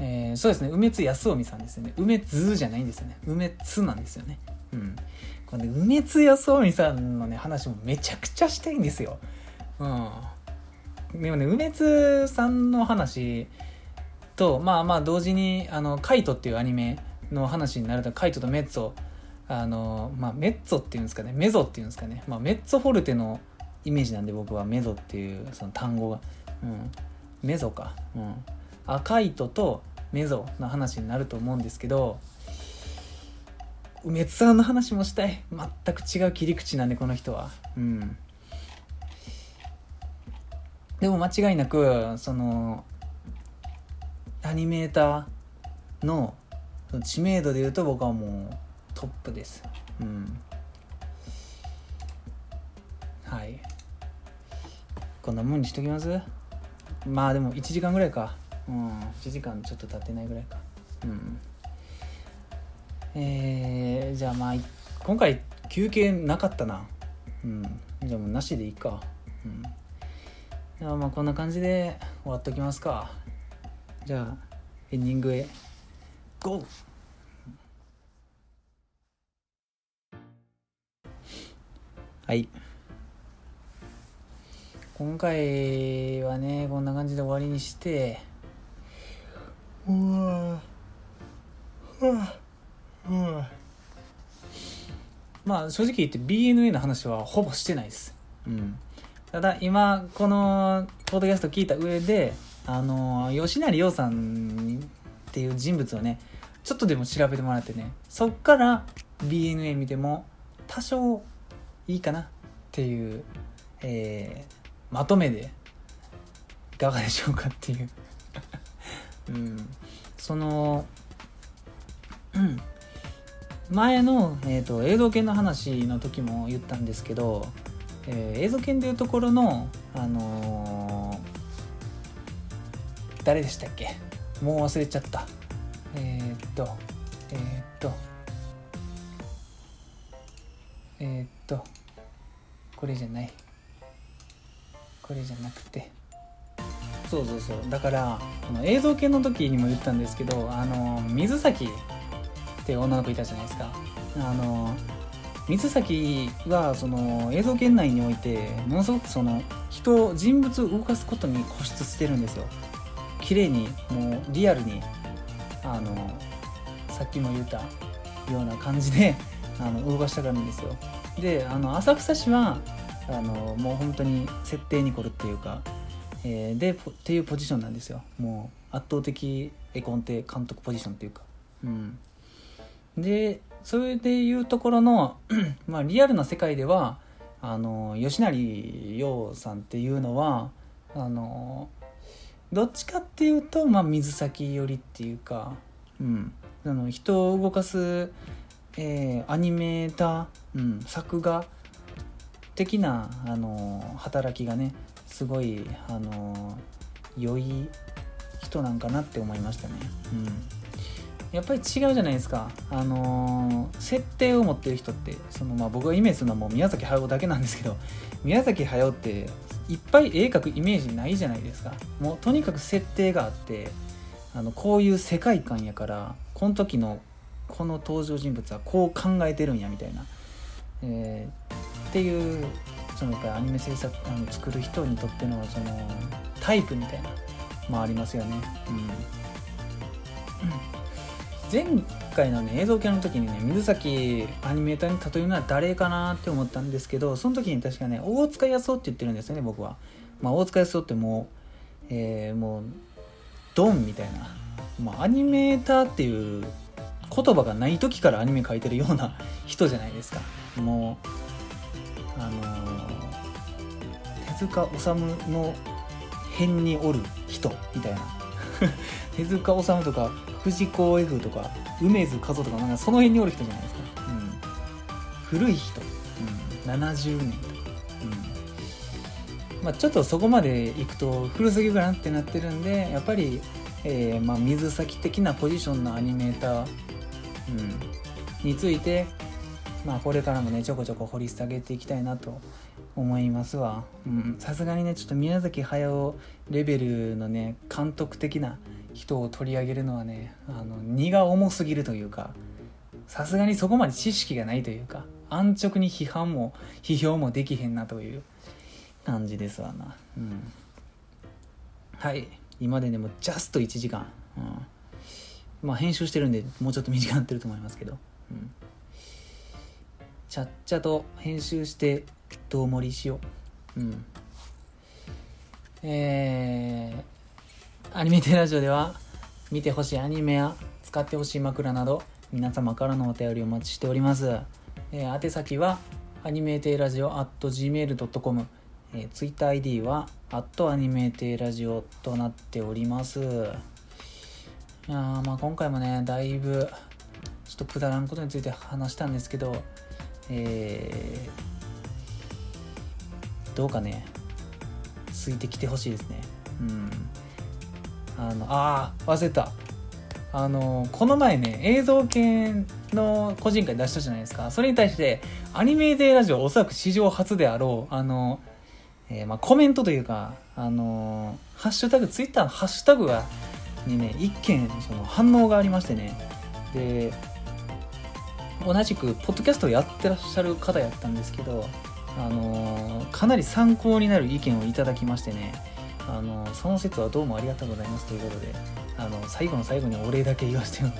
A: えー、そうですね。梅津康臣さんですよね。梅津じゃないんですよね。梅津なんですよね。うん。これね梅津康臣さんのね話もめちゃくちゃしたいんですよ。うん。でもね梅津さんの話とまあまあ同時にあのカイトっていうアニメの話になるとカイトとメッツォあのまあメッツォっていうんですかねメゾっていうんですかねまあメッツォフォルテのイメージなんで僕はメゾっていうその単語が。うん、メゾか、うん、赤糸とメゾの話になると思うんですけど梅津さんの話もしたい。全く違う切り口なんでこの人は。うん。でも間違いなくそのアニメーターの知名度でいうと僕はもうトップです。うん。はい。こんなもんにしときます？まあでも1時間ぐらいか。うん。1時間ちょっと経ってないぐらいか。うん。えー、じゃあまあ今回休憩なかったな。うん。じゃあもうなしでいいか。うん。じゃあまあこんな感じで終わっときますか。じゃあエンディングへ。GO! はい。今回はねこんな感じで終わりにして。うわうわうわまあ正直言って BNA の話はほぼしてないです、うん、ただ今このポッドキャスト聞いた上であの吉成洋さんっていう人物をねちょっとでも調べてもらってねそっから BNA 見ても多少いいかなっていう、えー、まとめでいかがでしょうかっていう。うん、その、うん、前の、えーと、映像系の話の時も言ったんですけど、えー、映像系でいうところの、あの誰でしたっけ？もう忘れちゃった。えー、っとえー、っとえー、っとこれじゃない。これじゃなくて。そうそうそう。だからこの映像系の時にも言ったんですけどあの水崎って女の子いたじゃないですか。あの水崎はその映像圏内においてものすごくその人人物を動かすことに固執してるんですよ。綺麗にもうリアルにあのさっきも言ったような感じで あの動かしたがるんですよ。であの浅草市はあのもう本当に設定に凝るっていうかえー、でっていうポジションなんですよ。もう圧倒的絵コンテ監督ポジションっていうか。うん。でそれでいうところの まあリアルな世界ではあの吉成洋さんっていうのはあのどっちかっていうと、まあ、水先寄りっていうか、うん、あの人を動かす、えー、アニメーター、うん、作画的なあの働きがねすごいあの良い人なんかなって思いましたね。うん。やっぱり違うじゃないですか、あのー、設定を持ってる人ってその、まあ、僕がイメージするのはもう宮崎駿だけなんですけど宮崎駿っていっぱい絵描くイメージないじゃないですか。もうとにかく設定があってあのこういう世界観やからこの時のこの登場人物はこう考えてるんやみたいな、えー、っていうそのやっぱりアニメ制作あの作る人にとってのそのタイプみたいなもありますよね。うん。前回のね映像系の時にね水崎アニメーターに例えるのは誰かなって思ったんですけどその時に確かね大塚康夫って言ってるんですよね僕は、まあ、大塚康夫ってもう、えー、もうドンみたいな、まあ、アニメーターっていう言葉がない時からアニメ描いてるような人じゃないですか。もうあのー、手塚治虫の辺におる人みたいな。手塚治虫とか藤子 F とか梅津和夫とかなんかその辺におる人じゃないですか、うん、古い人、うん、70年とか、うん。まあ、ちょっとそこまでいくと古すぎるかなってなってるんでやっぱり、えーまあ、水先的なポジションのアニメーター、うん、についてまあこれからもねちょこちょこ掘り下げていきたいなと思いますわ。さすがにねちょっと宮崎駿レベルのね監督的な人を取り上げるのはねあの荷が重すぎるというかさすがにそこまで知識がないというか安直に批判も批評もできへんなという感じですわな。うん。はい。今でねもうジャスト1時間、うん、まあ編集してるんでもうちょっと短くなってると思いますけど。うん。ちゃっちゃと編集してどう盛りしよう。うん。えー、アニメテラジオでは見てほしいアニメや使ってほしい枕など皆様からのお便りお待ちしております、えー、宛先はアニメテラジオ at gmail.com えー、ツイッター ID は、アットアニメーテラジオとなっております。いやまあ今回もね、だいぶ、ちょっとくだらんことについて話したんですけど、えー、どうかねついてきてほしいですね。うん。あのあ忘れた。あのこの前ね映像系の個人会出したじゃないですか。それに対してアニメーテラジオおそらく史上初であろうあの、えー、まあ、コメントというかあのハッシュタグツイッターのハッシュタグがにね一件その反応がありましてね。で同じくポッドキャストをやってらっしゃる方やったんですけど、あの、かなり参考になる意見をいただきましてね、あのー、その説はどうもありがとうございますということで、あの最後の最後にお礼だけ言わせてよ、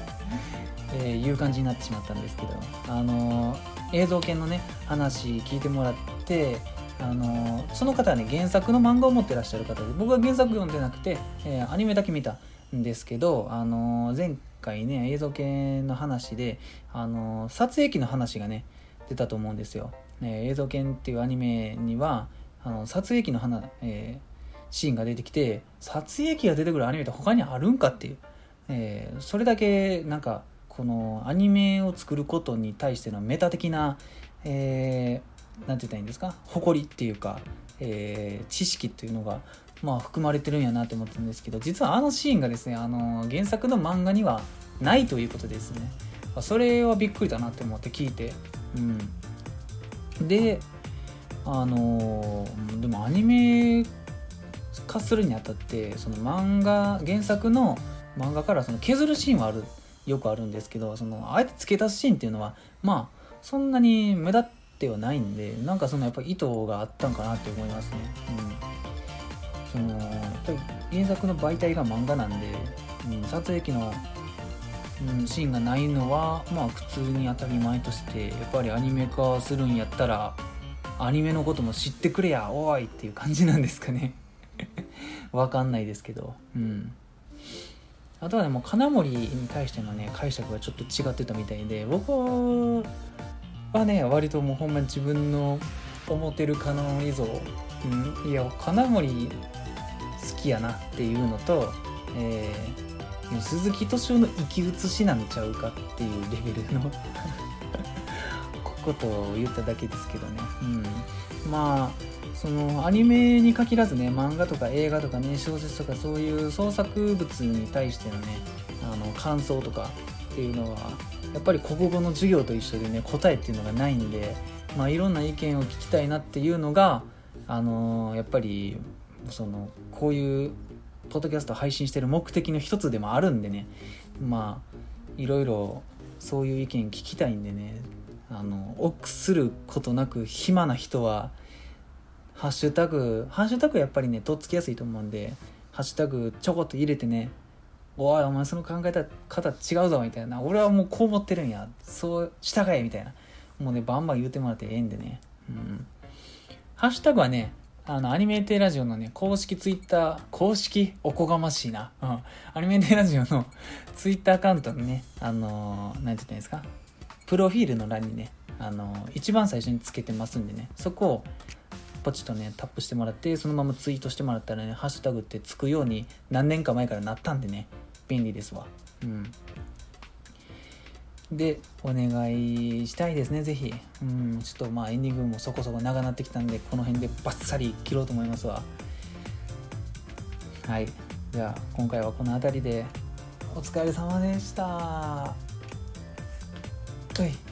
A: えいう感じになってしまったんですけど、あの映像系のね話聞いてもらってあのその方はね原作の漫画を持ってらっしゃる方で僕は原作読んでなくて、えー、アニメだけ見たんですけど、あの前回ね映像系の話であの撮影機の話がね出たと思うんですよ、え映像系っていうアニメにはあの撮影機の話、えー、シーンが出てきて撮影機が出てくるアニメって他にあるんかっていう、えー、それだけなんかこのアニメを作ることに対してのメタ的な、えー、て言ったらいいんですか？誇りっていうか、えー、知識っていうのがまあ含まれてるんやなって思ったんですけど実はあのシーンがですねあの原作の漫画にはないということですね。それはびっくりだなって思って聞いてうん。であのでもアニメ化するにあたってその漫画原作の漫画からその削るシーンはあるよくあるんですけどそのあえて付け足すシーンっていうのはまあそんなに目立ってはないんでなんかそのやっぱ意図があったんかなって思いますね。うん、そのやっぱり原作の媒体が漫画なんで、うん、撮影機の、うん、シーンがないのはまあ普通に当たり前としてやっぱりアニメ化するんやったらアニメのことも知ってくれやおいっていう感じなんですかねわかんないですけど。うん。あとはねもう金森に対してのね解釈がちょっと違ってたみたいで僕はね割ともうほんまに自分の思ってる金森像、うん、いや金森好きやなっていうのと、えー、鈴木敏夫の生き写しなんちゃうかっていうレベルの ことを言っただけですけどね、うん、まあそのアニメに限らずね漫画とか映画とかね小説とかそういう創作物に対してのねあの感想とかっていうのはやっぱり国語の授業と一緒でね答えっていうのがないんで、まあ、いろんな意見を聞きたいなっていうのがあのやっぱりそのこういうポッドキャスト配信してる目的の一つでもあるんでねまあいろいろそういう意見聞きたいんでねあの臆することなく暇な人はハッシュタグハッシュタグやっぱりねとっつきやすいと思うんでハッシュタグちょこっと入れてねおいお前その考えた方違うぞみたいな俺はもうこう思ってるんやそう従えみたいなもうねバンバン言うてもらってええんでね。うん。ハッシュタグはねあのアニメーテラジオのね公式ツイッター公式おこがましいな、うん、アニメーテラジオの ツイッターアカウントのねあのー、なんて言ったんですかプロフィールの欄にね、あの一番最初につけてますんでね、そこをポチとね、タップしてもらって、そのままツイートしてもらったらね、ハッシュタグってつくように何年か前からなったんでね、便利ですわ。うん。で、お願いしたいですね、ぜひ。うん、ちょっとまあエンディングもそこそこ長なってきたんで、この辺でバッサリ切ろうと思いますわ。はい。じゃあ、今回はこの辺りで、お疲れ様でした。对。